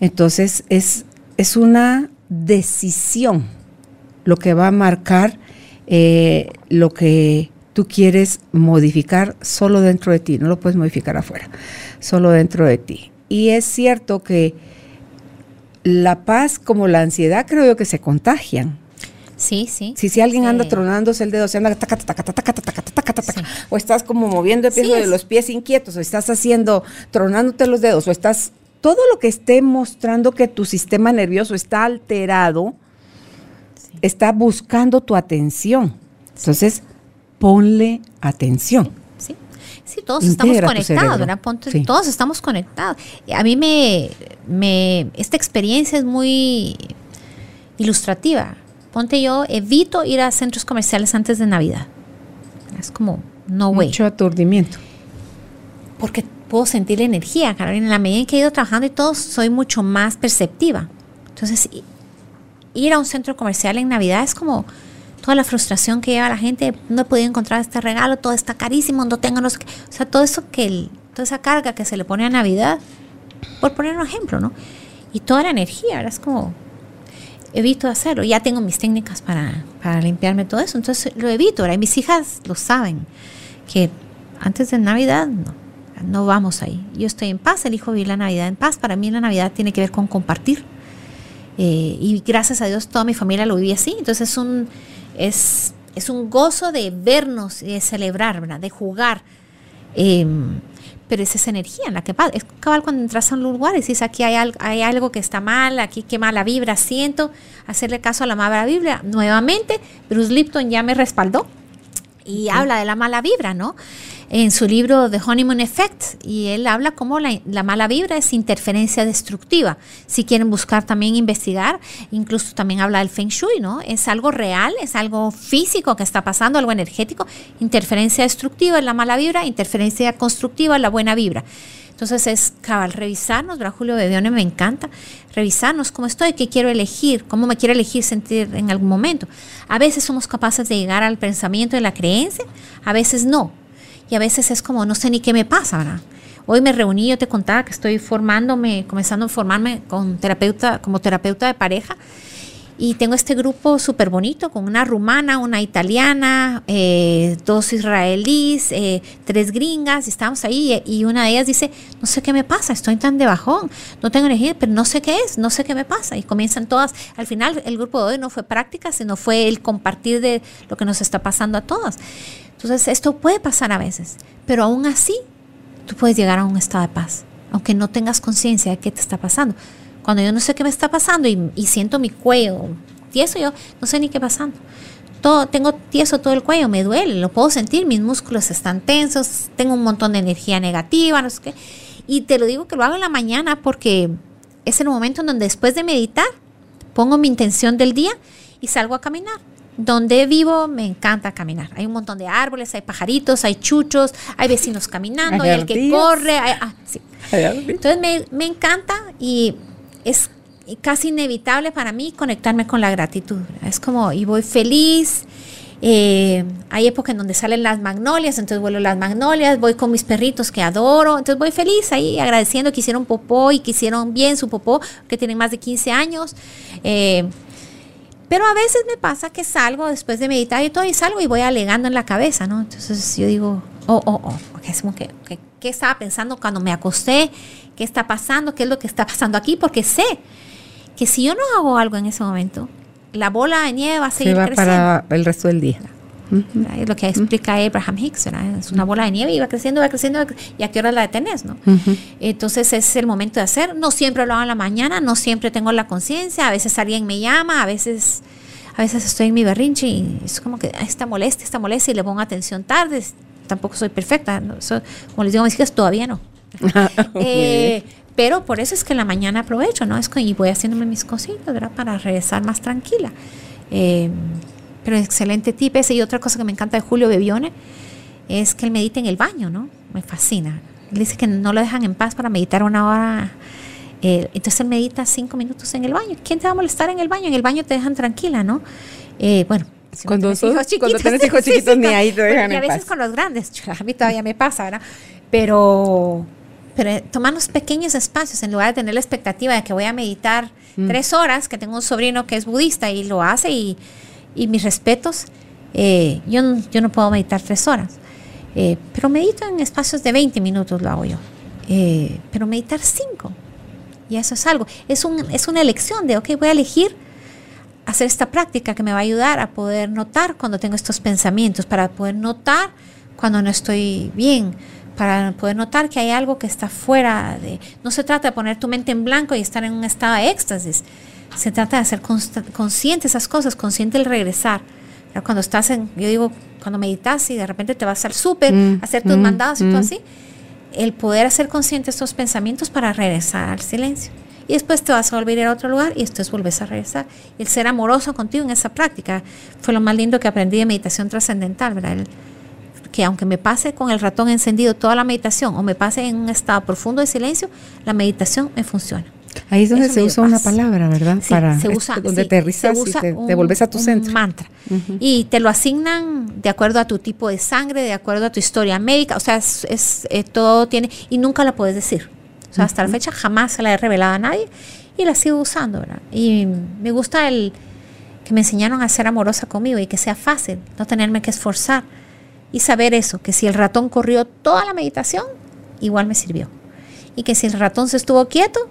Entonces, es, es una decisión lo que va a marcar eh, lo que tú quieres modificar solo dentro de ti, no lo puedes modificar afuera, solo dentro de ti. Y es cierto que la paz como la ansiedad creo yo que se contagian. Sí, sí. Si, si alguien anda tronándose el dedo, se anda o estás como moviendo el pie de los pies inquietos, o estás haciendo, tronándote los dedos, o estás todo lo que esté mostrando que tu sistema nervioso está alterado, está buscando tu atención. Entonces, ponle atención. Sí, sí, todos estamos conectados, ¿verdad? Todos estamos conectados. A mí me, me, esta experiencia es muy ilustrativa. Ponte yo, evito ir a centros comerciales antes de Navidad. Es como, no way. Mucho aturdimiento. Porque puedo sentir la energía, Carolina. En la medida en que he ido trabajando y todo, soy mucho más perceptiva. Entonces, ir a un centro comercial en Navidad es como toda la frustración que lleva la gente. No he podido encontrar este regalo, todo está carísimo, no tengo no O sea, todo eso que, toda esa carga que se le pone a Navidad, por poner un ejemplo, ¿no? Y toda la energía, ¿verdad? Es como, evito hacerlo. Ya tengo mis técnicas para, para limpiarme todo eso, entonces lo evito. ¿verdad? Y mis hijas lo saben, que antes de Navidad, no no vamos ahí. Yo estoy en paz, elijo vivir la Navidad en paz. Para mí la Navidad tiene que ver con compartir. Eh, y gracias a Dios toda mi familia lo vive así. Entonces es un, es, es un gozo de vernos y de celebrar, ¿verdad? de jugar. Em, pero es esa energía en la que. Es cabal cuando entras a un lugar y dices, aquí hay algo, hay algo que está mal, aquí qué mala vibra siento. Hacerle caso a la mala vibra. Nuevamente, Bruce Lipton ya me respaldó y habla de la mala vibra, ¿no? En su libro The Honeymoon Effect y él habla como la, mala vibra es interferencia destructiva. Si quieren buscar también investigar, incluso también habla del Feng Shui, ¿no? Es algo real, es algo físico que está pasando, algo energético. Interferencia destructiva es la mala vibra, interferencia constructiva es la buena vibra. Entonces es cabal revisarnos, ¿verdad? Julio Bebione me encanta, revisarnos cómo estoy, qué quiero elegir, cómo me quiero elegir sentir en algún momento. A veces somos capaces de llegar al pensamiento de la creencia, a veces no y a veces es como, no sé ni qué me pasa, ¿verdad? Hoy me reuní, yo te contaba que estoy formándome, comenzando a formarme con terapeuta, como terapeuta de pareja. Y tengo este grupo súper bonito con una rumana, una italiana, eh, dos israelíes, eh, tres gringas. Y estamos ahí y una de ellas dice, no sé qué me pasa, estoy tan de bajón, no tengo energía, pero no sé qué es, no sé qué me pasa. Y comienzan todas. Al final el grupo de hoy no fue práctica, sino fue el compartir de lo que nos está pasando a todas. Entonces esto puede pasar a veces, pero aún así tú puedes llegar a un estado de paz, aunque no tengas conciencia de qué te está pasando. Cuando yo no sé qué me está pasando y, siento mi cuello tieso, yo no sé ni qué pasando. Todo, tengo tieso todo el cuello, me duele, lo puedo sentir, mis músculos están tensos, tengo un montón de energía negativa, no sé qué. Y te lo digo que lo hago en la mañana porque es el momento en donde después de meditar pongo mi intención del día y salgo a caminar. Donde vivo me encanta caminar. Hay un montón de árboles, hay pajaritos, hay chuchos, hay vecinos caminando, hay, el que corre. Ah, Entonces me, me encanta y es casi inevitable para mí conectarme con la gratitud. Es como, y voy feliz. Eh, hay épocas en donde salen las magnolias, entonces vuelo las magnolias, voy con mis perritos que adoro, entonces voy feliz ahí agradeciendo que hicieron popó y que hicieron bien su popó, que tienen más de 15 años. Eh, pero a veces me pasa que salgo después de meditar y todo, y salgo y voy alegando en la cabeza, ¿no? Entonces yo digo, oh, oh, oh, es como que, ¿qué estaba pensando cuando me acosté? ¿Qué está pasando? ¿Qué es lo que está pasando aquí? Porque sé que si yo no hago algo en ese momento, la bola de nieve va a seguir Se va para el resto del día. Es lo que explica Abraham Hicks, es una bola de nieve y va creciendo, va creciendo, y a qué hora la detenés, ¿no? Entonces es el momento de hacer. No siempre lo hago en la mañana, no siempre tengo la conciencia, a veces alguien me llama, a veces, a veces estoy en mi berrinche y es como que está molesta, está molesta y le pongo atención tarde. Tampoco soy perfecta, como les digo a mis hijas, todavía no. eh, pero por eso es que en la mañana aprovecho, ¿no? Es que y voy haciéndome mis cositas, ¿verdad? Para regresar más tranquila. Eh, pero excelente tip ese. Y otra cosa que me encanta de Julio Bebione es que él medita en el baño, ¿no? Me fascina. Él dice que no lo dejan en paz para meditar una hora. Eh, entonces él medita cinco minutos en el baño. ¿Quién te va a molestar en el baño? En el baño te dejan tranquila, ¿no? Eh, bueno, cuando, sos, hijos cuando tienes hijos chiquitos ni ahí te dejan en paz. Y a veces con los grandes, a mí todavía me pasa, ¿verdad? Pero pero tomarnos pequeños espacios en lugar de tener la expectativa de que voy a meditar mm. tres horas, que tengo un sobrino que es budista y lo hace y, y mis respetos, eh, yo, yo no puedo meditar tres horas, eh, pero medito en espacios de 20 minutos, lo hago yo, eh, pero meditar cinco, y eso es algo, es, un, es una elección de, ok, voy a elegir hacer esta práctica que me va a ayudar a poder notar cuando tengo estos pensamientos, para poder notar cuando no estoy bien, para poder notar que hay algo que está fuera de... No se trata de poner tu mente en blanco y estar en un estado de éxtasis. Se trata de hacer consciente esas cosas, consciente el regresar. Cuando estás en, yo digo, cuando meditas y de repente te vas al súper, mm, hacer tus mm, mandados y todo mm. así, el poder hacer consciente estos pensamientos para regresar al silencio. Y después te vas a volver a ir a otro lugar y después vuelves a regresar. Y el ser amoroso contigo en esa práctica fue lo más lindo que aprendí de meditación trascendental, ¿verdad? El, que aunque me pase con el ratón encendido toda la meditación o me pase en un estado profundo de silencio, la meditación me funciona. Ahí es donde se usa una palabra, ¿verdad? Para se usa, donde te y te, devuelves a tu centro. mantra. Y te lo asignan de acuerdo a tu tipo de sangre, de acuerdo a tu historia médica. O sea, es, eh, todo tiene. Y nunca la puedes decir. O sea, hasta la fecha jamás se la he revelado a nadie y la sigo usando, ¿verdad? Y me gusta el que me enseñaron a ser amorosa conmigo y que sea fácil, no tenerme que esforzar y saber eso, que si el ratón corrió toda la meditación, igual me sirvió. Y que si el ratón se estuvo quieto,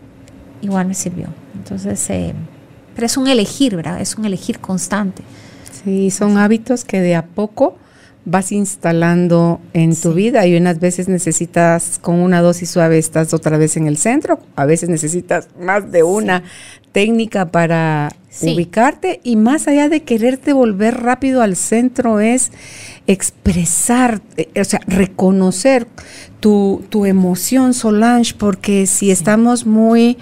igual me sirvió. Entonces, eh, pero es un elegir, ¿verdad? Es un elegir constante. Sí, son hábitos que de a poco vas instalando en tu vida y unas veces necesitas con una dosis suave estás otra vez en el centro, a veces necesitas más de una técnica para ubicarte y más allá de quererte volver rápido al centro es expresar, eh, o sea, reconocer tu, emoción, Solange, porque si estamos muy,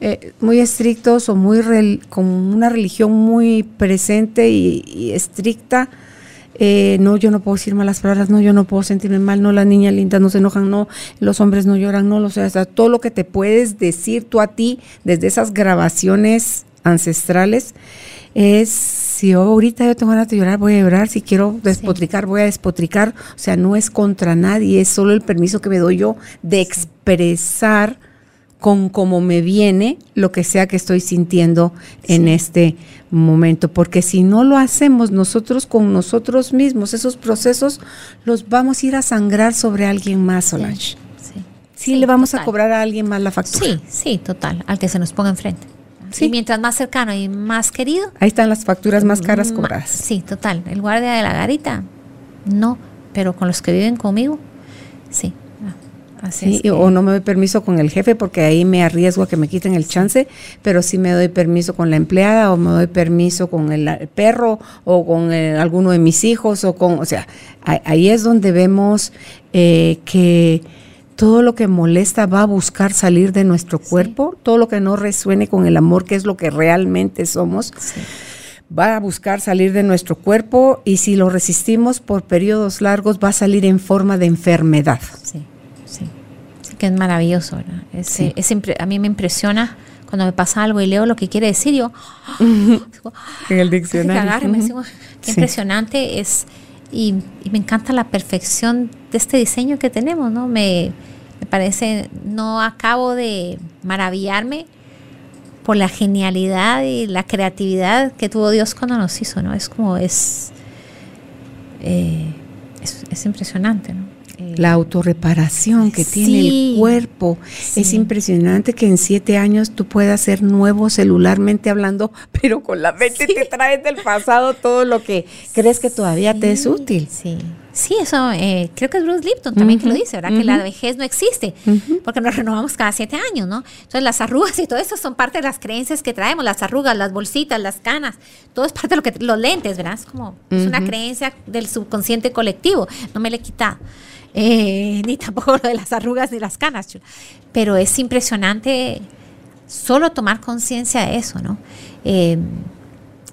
eh, muy estrictos o muy con una religión muy presente y estricta, eh, no, yo no puedo decir malas palabras, no, yo no puedo sentirme mal, no, las niñas lindas no se enojan, no, los hombres no lloran, no, o sea, todo lo que te puedes decir tú a ti desde esas grabaciones ancestrales es si ahorita yo tengo ganas de llorar, voy a llorar, si quiero despotricar, voy a despotricar, o sea, no es contra nadie, es solo el permiso que me doy yo de expresar con cómo me viene lo que sea que estoy sintiendo en este momento, porque si no lo hacemos nosotros con nosotros mismos, esos procesos los vamos a ir a sangrar sobre alguien más, Solange. Sí, sí. le vamos a cobrar a alguien más la factura. Sí, sí, total, al que se nos ponga enfrente. Sí. Y mientras más cercano y más querido. Ahí están las facturas más caras cobradas. Sí, total. El guardia de la garita, no, pero con los que viven conmigo, sí. Así o no me doy permiso con el jefe porque ahí me arriesgo a que me quiten el chance, pero sí me doy permiso con la empleada o me doy permiso con el, perro o con alguno de mis hijos o con, o sea, ahí es donde vemos eh, que todo lo que molesta va a buscar salir de nuestro cuerpo, todo lo que no resuene con el amor, que es lo que realmente somos, va a buscar salir de nuestro cuerpo y si lo resistimos por periodos largos va a salir en forma de enfermedad. Sí, sí, que es maravilloso, ¿verdad? Es, a mí me impresiona cuando me pasa algo y leo lo que quiere decir, yo... en el diccionario. qué impresionante es... Y, me encanta la perfección de este diseño que tenemos, ¿no? Me, me parece, no acabo de maravillarme por la genialidad y la creatividad que tuvo Dios cuando nos hizo, ¿no? Es como, es, eh, es, impresionante, ¿no? Eh, la autorreparación que tiene el cuerpo. Es impresionante que en siete años tú puedas ser nuevo celularmente hablando, pero con la mente te traes del pasado todo lo que crees que todavía te es útil. Sí, Sí, eso eh, creo que es Bruce Lipton también que lo dice, ¿verdad? Que la vejez no existe, porque nos renovamos cada siete años, ¿no? Entonces las arrugas y todo eso son parte de las creencias que traemos, las arrugas, las bolsitas, las canas, todo es parte de lo que, los lentes, ¿verdad? Es como, es una creencia del subconsciente colectivo, no me le he quitado. Eh, ni tampoco lo de las arrugas ni las canas, pero es impresionante solo tomar conciencia de eso, ¿no? Eh,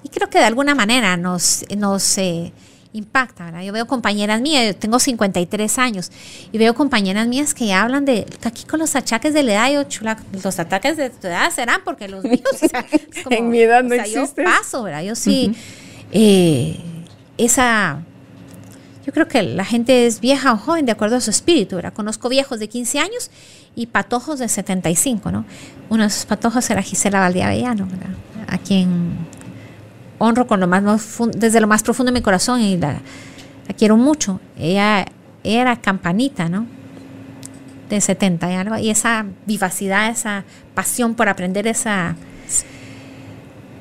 y creo que de alguna manera nos, nos impacta, ¿verdad? Yo veo compañeras mías, yo tengo 53 años, y veo compañeras mías que hablan de, aquí con los achaques de la edad, yo, chula, los ataques de tu edad serán porque los míos, en mi edad no o Yo paso, ¿verdad? Yo sí, eh, esa, yo creo que la gente es vieja o joven de acuerdo a su espíritu, ¿verdad? Conozco viejos de 15 años y patojos de 75, ¿no? Uno de esos patojos era Gisela Valdeavellano, ¿verdad? A quien honro con lo más, desde lo más profundo de mi corazón y la, quiero mucho. Ella, era campanita, ¿no? De 70 y algo. Y esa vivacidad, esa pasión por aprender, esa...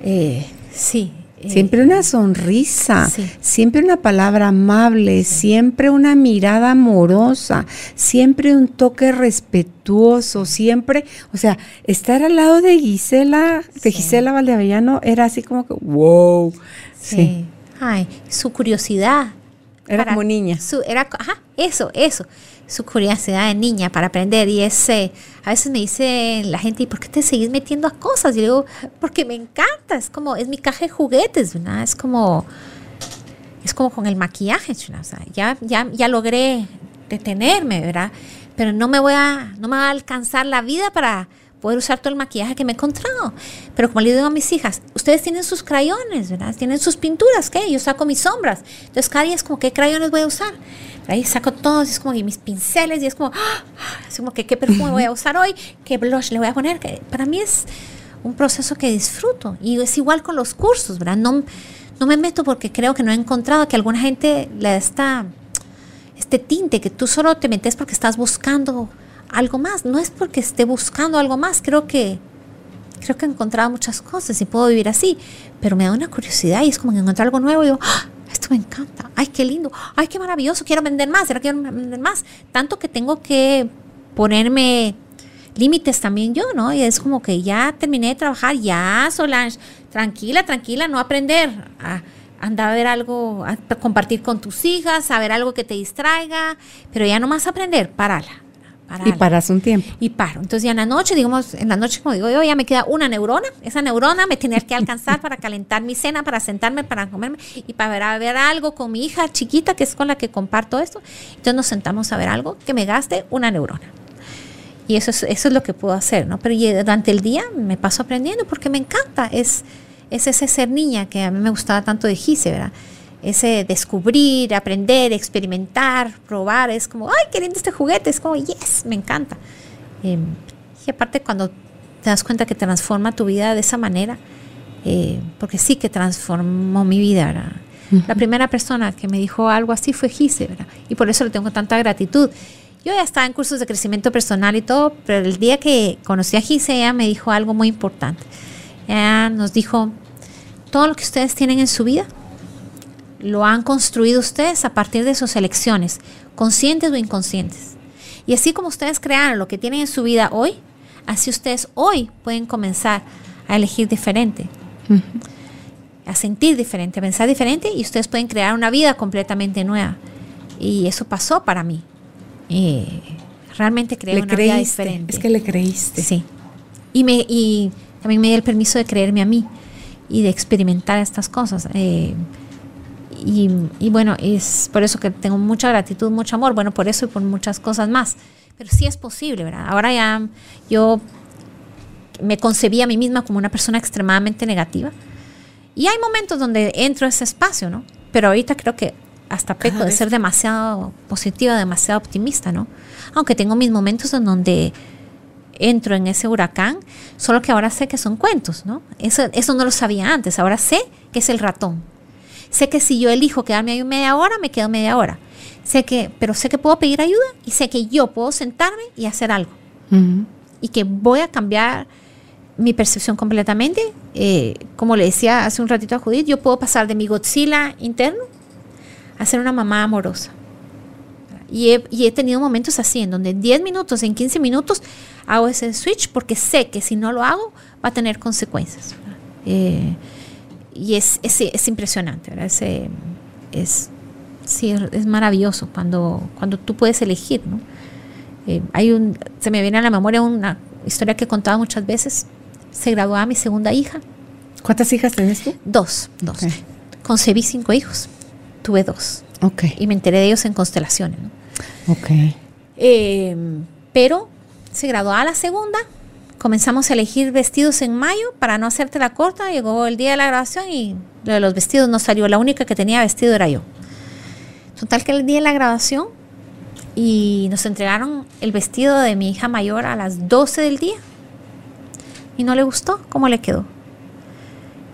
Eh, sí, Siempre una sonrisa, siempre una palabra amable, siempre una mirada amorosa, siempre un toque respetuoso, siempre, o sea, estar al lado de Gisela, de Gisela Valdeavellano era así como que, wow. Sí. Ay, su curiosidad. Era como niña. Su, era, ajá, eso, eso su curiosidad de niña para aprender y ese, a veces me dice la gente, ¿y por qué te seguís metiendo a cosas? Y yo digo, porque me encanta, es como, es mi caja de juguetes, ¿verdad? Es como, es como con el maquillaje, sea, ya, ya, ya logré detenerme, ¿verdad? Pero no me voy a, no me va a alcanzar la vida para poder usar todo el maquillaje que me he encontrado. Pero como le digo a mis hijas, ustedes tienen sus crayones, ¿verdad? Tienen sus pinturas, ¿qué? Yo saco mis sombras. Entonces cada día es como, ¿qué crayones voy a usar? Ahí saco todos, es como y mis pinceles y es como, ¡ah! es como que qué perfume voy a usar hoy, qué blush le voy a poner. Que para mí es un proceso que disfruto y es igual con los cursos, ¿verdad? No, no me meto porque creo que no he encontrado que alguna gente le da este tinte, que tú solo te metes porque estás buscando algo más. No es porque esté buscando algo más, creo que creo que he encontrado muchas cosas y puedo vivir así, pero me da una curiosidad y es como que encontrar algo nuevo y digo, ¡ah! esto me encanta, ay, qué lindo, ay, qué maravilloso, quiero vender más, quiero vender más. Tanto que tengo que ponerme límites también yo, ¿no? Y es como que ya terminé de trabajar, ya, Solange, tranquila, tranquila, no aprender. A, andar a ver algo, a compartir con tus hijas, a ver algo que te distraiga, pero ya no más aprender, y paras un tiempo. Y paro. Entonces ya en la noche, digamos, en la noche, como digo yo, ya me queda una neurona. Esa neurona me tiene que alcanzar para calentar mi cena, para sentarme, para comerme y para ver, a ver algo con mi hija chiquita, que es con la que comparto esto. Entonces nos sentamos a ver algo que me gaste una neurona. Y eso es, eso es lo que puedo hacer, ¿no? Pero durante el día me paso aprendiendo porque me encanta. Es, es ese ser niña que a mí me gustaba tanto de Gise, ¿verdad? Ese descubrir, aprender, experimentar, probar. Es como, ay, qué lindo este juguete. Es como, yes, me encanta. Eh, y aparte cuando te das cuenta que transforma tu vida de esa manera, eh, porque sí que transformó mi vida, ¿verdad? La primera persona que me dijo algo así fue Gise, ¿verdad? Y por eso le tengo tanta gratitud. Yo ya estaba en cursos de crecimiento personal y todo, pero el día que conocí a Gise, ella me dijo algo muy importante. Ella nos dijo, todo lo que ustedes tienen en su vida, lo han construido ustedes a partir de sus elecciones, conscientes o inconscientes. Y así como ustedes crearon lo que tienen en su vida hoy, así ustedes hoy pueden comenzar a elegir diferente, a sentir diferente, a pensar diferente y ustedes pueden crear una vida completamente nueva. Y eso pasó para mí. Y realmente creé una vida diferente. Es que le creíste. Sí. Y, me, y también me di el permiso de creerme a mí y de experimentar estas cosas. Eh, y, y, bueno, es por eso que tengo mucha gratitud, mucho amor, bueno, por eso y por muchas cosas más. Pero sí es posible, ¿verdad? Ahora ya yo me concebí a mí misma como una persona extremadamente negativa. Y hay momentos donde entro a ese espacio, ¿no? Pero ahorita creo que hasta peco de ser demasiado positiva, demasiado optimista, ¿no? Aunque tengo mis momentos en donde entro en ese huracán, solo que ahora sé que son cuentos, ¿no? Eso, eso no lo sabía antes, ahora sé que es el ratón. Sé que si yo elijo quedarme ahí media hora, me quedo media hora. Sé que, pero sé que puedo pedir ayuda y sé que yo puedo sentarme y hacer algo. Y que voy a cambiar mi percepción completamente. Eh, como le decía hace un ratito a Judith, yo puedo pasar de mi Godzilla interno a ser una mamá amorosa. Y he, tenido momentos así, en donde en 10 minutos, en 15 minutos, hago ese switch porque sé que si no lo hago va a tener consecuencias. Eh, y es, es, impresionante, ¿verdad? Es, es, sí, es maravilloso cuando, cuando tú puedes elegir, ¿no? Eh, hay un, se me viene a la memoria una historia que he contado muchas veces se graduaba mi segunda hija. ¿Cuántas hijas tenés tú? Dos, dos. Concebí cinco hijos, tuve dos. Ok. Y me enteré de ellos en constelaciones. ¿no? Ok. Em, pero se graduaba la segunda, comenzamos a elegir vestidos en mayo para no hacerte la corta, llegó el día de la graduación y lo de los vestidos no salió, la única que tenía vestido era yo. Total que el día de la graduación y nos entregaron el vestido de mi hija mayor a las 12 del día y no le gustó cómo le quedó.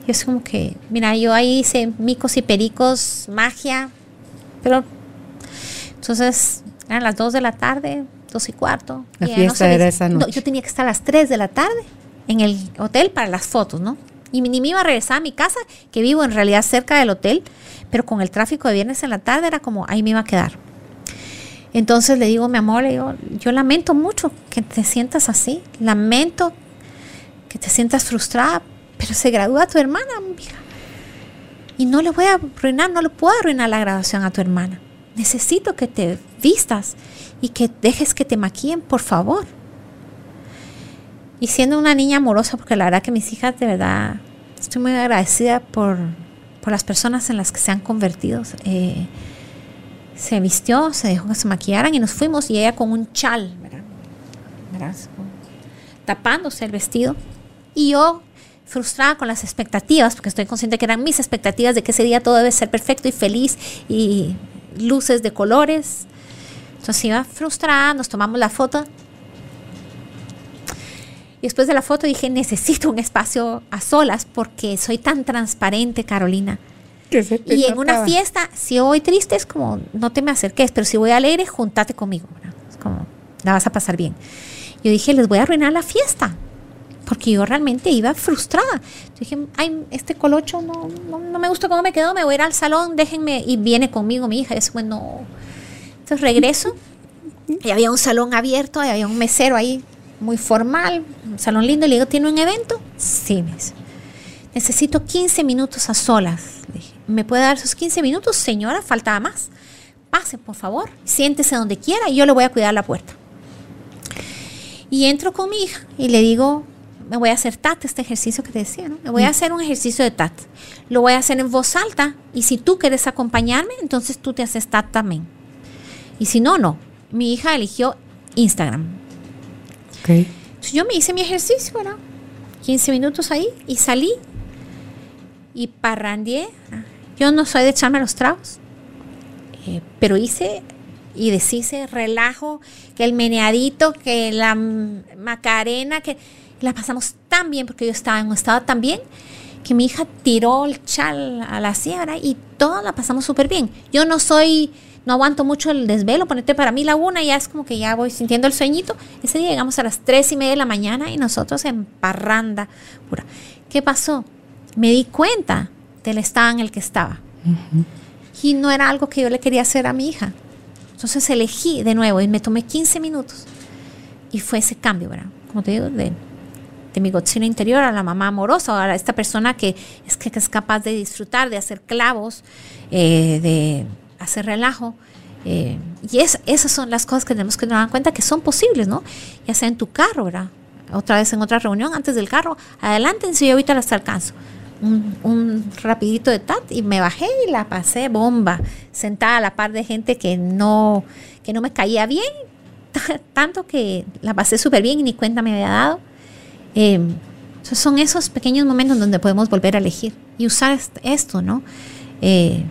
Y es como que, mira, yo ahí hice micos y pericos, magia, pero entonces eran las 2 de la tarde, 2 y cuarto. La fiesta era esa noche. yo tenía que estar a las 3 de la tarde en el hotel para las fotos, ¿no? Y ni me iba a regresar a mi casa, que vivo en realidad cerca del hotel, pero con el tráfico de viernes en la tarde era como, ahí me iba a quedar. Entonces le digo, mi amor, yo, yo lamento mucho que te sientas así, lamento que te sientas frustrada, pero se gradúa tu hermana, hija. Y no le voy a arruinar, no le puedo arruinar la graduación a tu hermana. Necesito que te vistas y que dejes que te maquillen, por favor. Y siendo una niña amorosa, porque la verdad que mis hijas, de verdad, estoy muy agradecida por, por las personas en las que se han convertido. Eh, se vistió, se dejó que se maquillaran y nos fuimos y ella con un chal, tapándose el vestido. Y yo frustrada con las expectativas, porque estoy consciente que eran mis expectativas de que ese día todo debe ser perfecto y feliz y luces de colores. Entonces iba frustrada, nos tomamos la foto. Y después de la foto dije, necesito un espacio a solas porque soy tan transparente, Carolina. y en una fiesta, si voy triste, es como, no te me acerques, pero si voy alegre, júntate conmigo. Es como, la vas a pasar bien. Yo dije, les voy a arruinar la fiesta porque yo realmente iba frustrada. dije, ay, este colocho no, no, me gusta cómo me quedó, me voy a ir al salón, déjenme, y viene conmigo mi hija, y es bueno, entonces regreso, y había un salón abierto, y había un mesero ahí, muy formal, un salón lindo, y le digo, ¿tiene un evento? Sí, me dice, necesito 15 minutos a solas. Le dije, ¿me puede dar esos 15 minutos? Señora, faltaba más. Pase, por favor, siéntese donde quiera y yo le voy a cuidar la puerta. Y entro con mi hija y le digo, me voy a hacer TAT, este ejercicio que te decía, ¿no? Me voy a mm. hacer un ejercicio de TAT. Lo voy a hacer en voz alta y si tú quieres acompañarme, entonces tú te haces TAT también. Y si no, no. Mi hija eligió Instagram. Entonces yo me hice mi ejercicio, ¿verdad? 15 minutos ahí y salí y parrandié. Yo no soy de echarme los tragos, eh, pero hice y deshice relajo, que el meneadito, que la macarena, que la pasamos tan bien porque yo estaba en un estado tan bien que mi hija tiró el chal a la sierra y toda la pasamos súper bien. Yo no soy, no aguanto mucho el desvelo, ponete para mí la una, ya es como que ya voy sintiendo el sueñito. Ese día llegamos a las tres y media de la mañana y nosotros en parranda pura. ¿Qué pasó? Me di cuenta del estado en el que estaba. Y no era algo que yo le quería hacer a mi hija. Entonces elegí de nuevo y me tomé 15 minutos. Y fue ese cambio, ¿verdad? Como te digo, de de mi Godzilla interior a la mamá amorosa, a esta persona que es, que es capaz de disfrutar, de hacer clavos, eh, de hacer relajo. Eh, y es, esas son las cosas que tenemos que dar cuenta que son posibles, ¿no? Ya sea en tu carro, ¿verdad? Otra vez en otra reunión, antes del carro, adelante, si yo ahorita las alcanzo. Un, un, rapidito de tat y me bajé y la pasé bomba, sentada a la par de gente que no, que no me caía bien, tanto que la pasé súper bien y ni cuenta me había dado. Eh, son esos pequeños momentos donde podemos volver a elegir y usar esto, ¿no? Eh,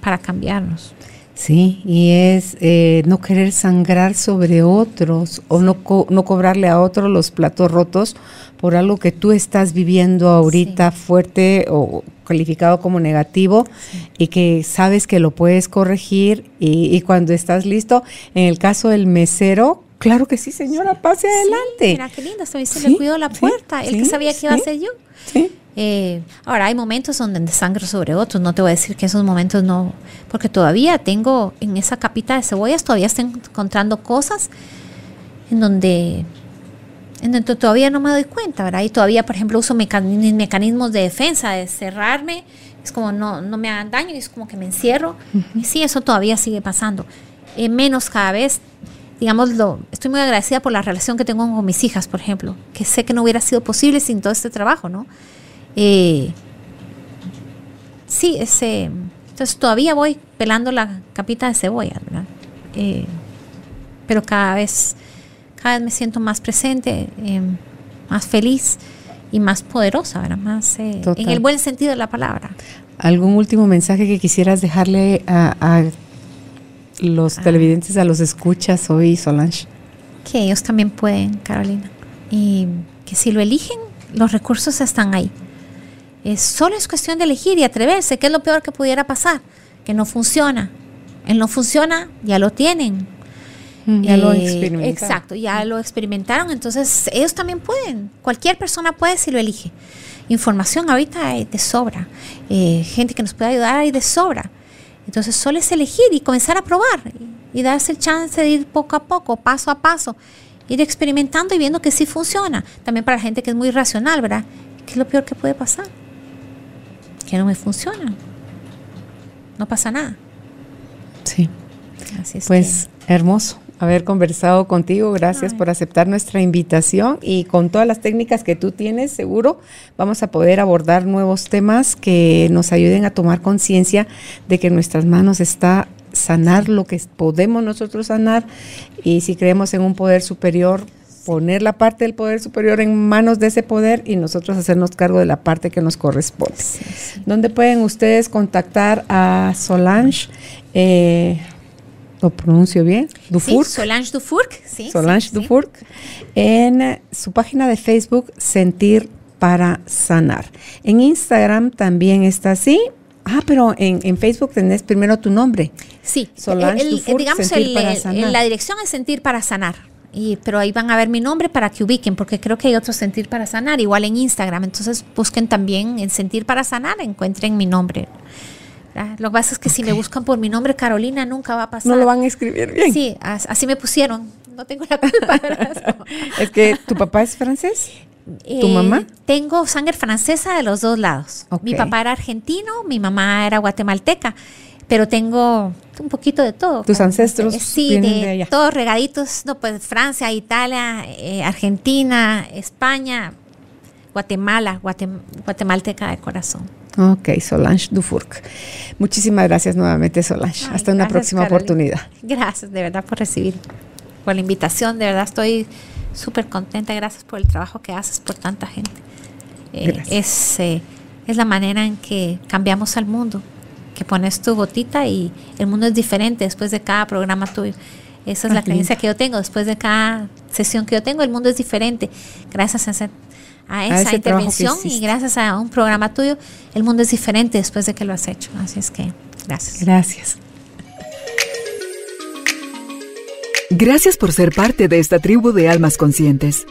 para cambiarnos. Sí, y es eh, no querer sangrar sobre otros o no, no cobrarle a otros los platos rotos por algo que tú estás viviendo ahorita fuerte o calificado como negativo y que sabes que lo puedes corregir y, y, cuando estás listo, en el caso del mesero, Claro que sí, señora, pase adelante. Mira, qué lindo, se le cuidó la puerta, el que sabía que iba a ser yo. Eh, ahora, hay momentos donde sangre sobre otros, no te voy a decir que esos momentos no, porque todavía tengo en esa capita de cebollas, todavía estoy encontrando cosas en donde, en donde todavía no me doy cuenta, ¿verdad? Y todavía, por ejemplo, uso mecanismos de defensa, de cerrarme, es como no, no me hagan daño, es como que me encierro. Y sí, eso todavía sigue pasando. Eh, menos cada vez digámoslo, estoy muy agradecida por la relación que tengo con mis hijas, por ejemplo, que sé que no hubiera sido posible sin todo este trabajo, ¿no? Eh, sí, ese, entonces todavía voy pelando la capita de cebolla, ¿verdad? Eh, pero cada vez, cada vez me siento más presente, eh, más feliz y más poderosa, ¿verdad? Más en el buen sentido de la palabra. ¿Algún último mensaje que quisieras dejarle a los ah. televidentes a los escuchas hoy, Solange? Que ellos también pueden, Carolina. Y que si lo eligen, los recursos están ahí. Es, solo es cuestión de elegir y atreverse. ¿Qué es lo peor que pudiera pasar? Que no funciona. El no funciona, ya lo tienen. Mm, ya lo eh, experimentaron. Exacto, ya lo experimentaron. Entonces, ellos también pueden. Cualquier persona puede si lo elige. Información ahorita hay de sobra. Eh, gente que nos puede ayudar hay de sobra. Entonces solo es elegir y comenzar a probar y, darse el chance de ir poco a poco, paso a paso, ir experimentando y viendo que sí funciona. También para la gente que es muy racional, ¿verdad? ¿Qué es lo peor que puede pasar? Que no me funciona. No pasa nada. Sí. Así es pues hermoso haber conversado contigo. Gracias por aceptar nuestra invitación y con todas las técnicas que tú tienes, seguro vamos a poder abordar nuevos temas que nos ayuden a tomar conciencia de que en nuestras manos está sanar lo que podemos nosotros sanar y si creemos en un poder superior, poner la parte del poder superior en manos de ese poder y nosotros hacernos cargo de la parte que nos corresponde. ¿Dónde pueden ustedes contactar a Solange? Eh, ¿Lo pronuncio bien? Dufourc. Sí, Solange Dufourc. Sí, Solange Dufourc. En su página de Facebook, Sentir para Sanar. En Instagram también está así. Ah, pero en, Facebook tenés primero tu nombre. Sí, Solange Dufourc, digamos, Sentir para Sanar. la dirección es Sentir para Sanar. Y, pero ahí van a ver mi nombre para que ubiquen, porque creo que hay otro Sentir para Sanar, igual en Instagram. Entonces busquen también en Sentir para Sanar, encuentren mi nombre. Ah, lo que pasa es que si me buscan por mi nombre, Carolina, nunca va a pasar. No lo van a escribir bien. Sí, así me pusieron. No tengo la culpa. es que tu papá es francés. ¿Tu eh, mamá? Tengo sangre francesa de los dos lados. Mi papá era argentino, mi mamá era guatemalteca, pero tengo un poquito de todo. ¿Tus ancestros? Eh, sí, de, todos regaditos, no, pues Francia, Italia, eh, Argentina, España, Guatemala, guatemalteca de corazón. Ok, Solange Dufourc. Muchísimas gracias nuevamente, Solange. Hasta una próxima oportunidad. Gracias, de verdad, por recibir, por la invitación. De verdad, estoy súper contenta. Gracias por el trabajo que haces por tanta gente. Eh, es, eh, es la manera en que cambiamos al mundo, que pones tu gotita y el mundo es diferente después de cada programa tuyo. Esa es la creencia que yo tengo. Después de cada sesión que yo tengo, el mundo es diferente. Gracias a, esa intervención y gracias a un programa tuyo, el mundo es diferente después de que lo has hecho. Así es que, gracias. Gracias. Gracias por ser parte de esta tribu de almas conscientes.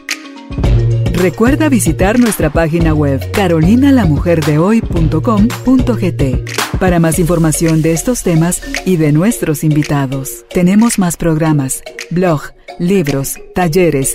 Recuerda visitar nuestra página web carolinalamujerdehoy.com.gt para más información de estos temas y de nuestros invitados. Tenemos más programas, blog, libros, talleres,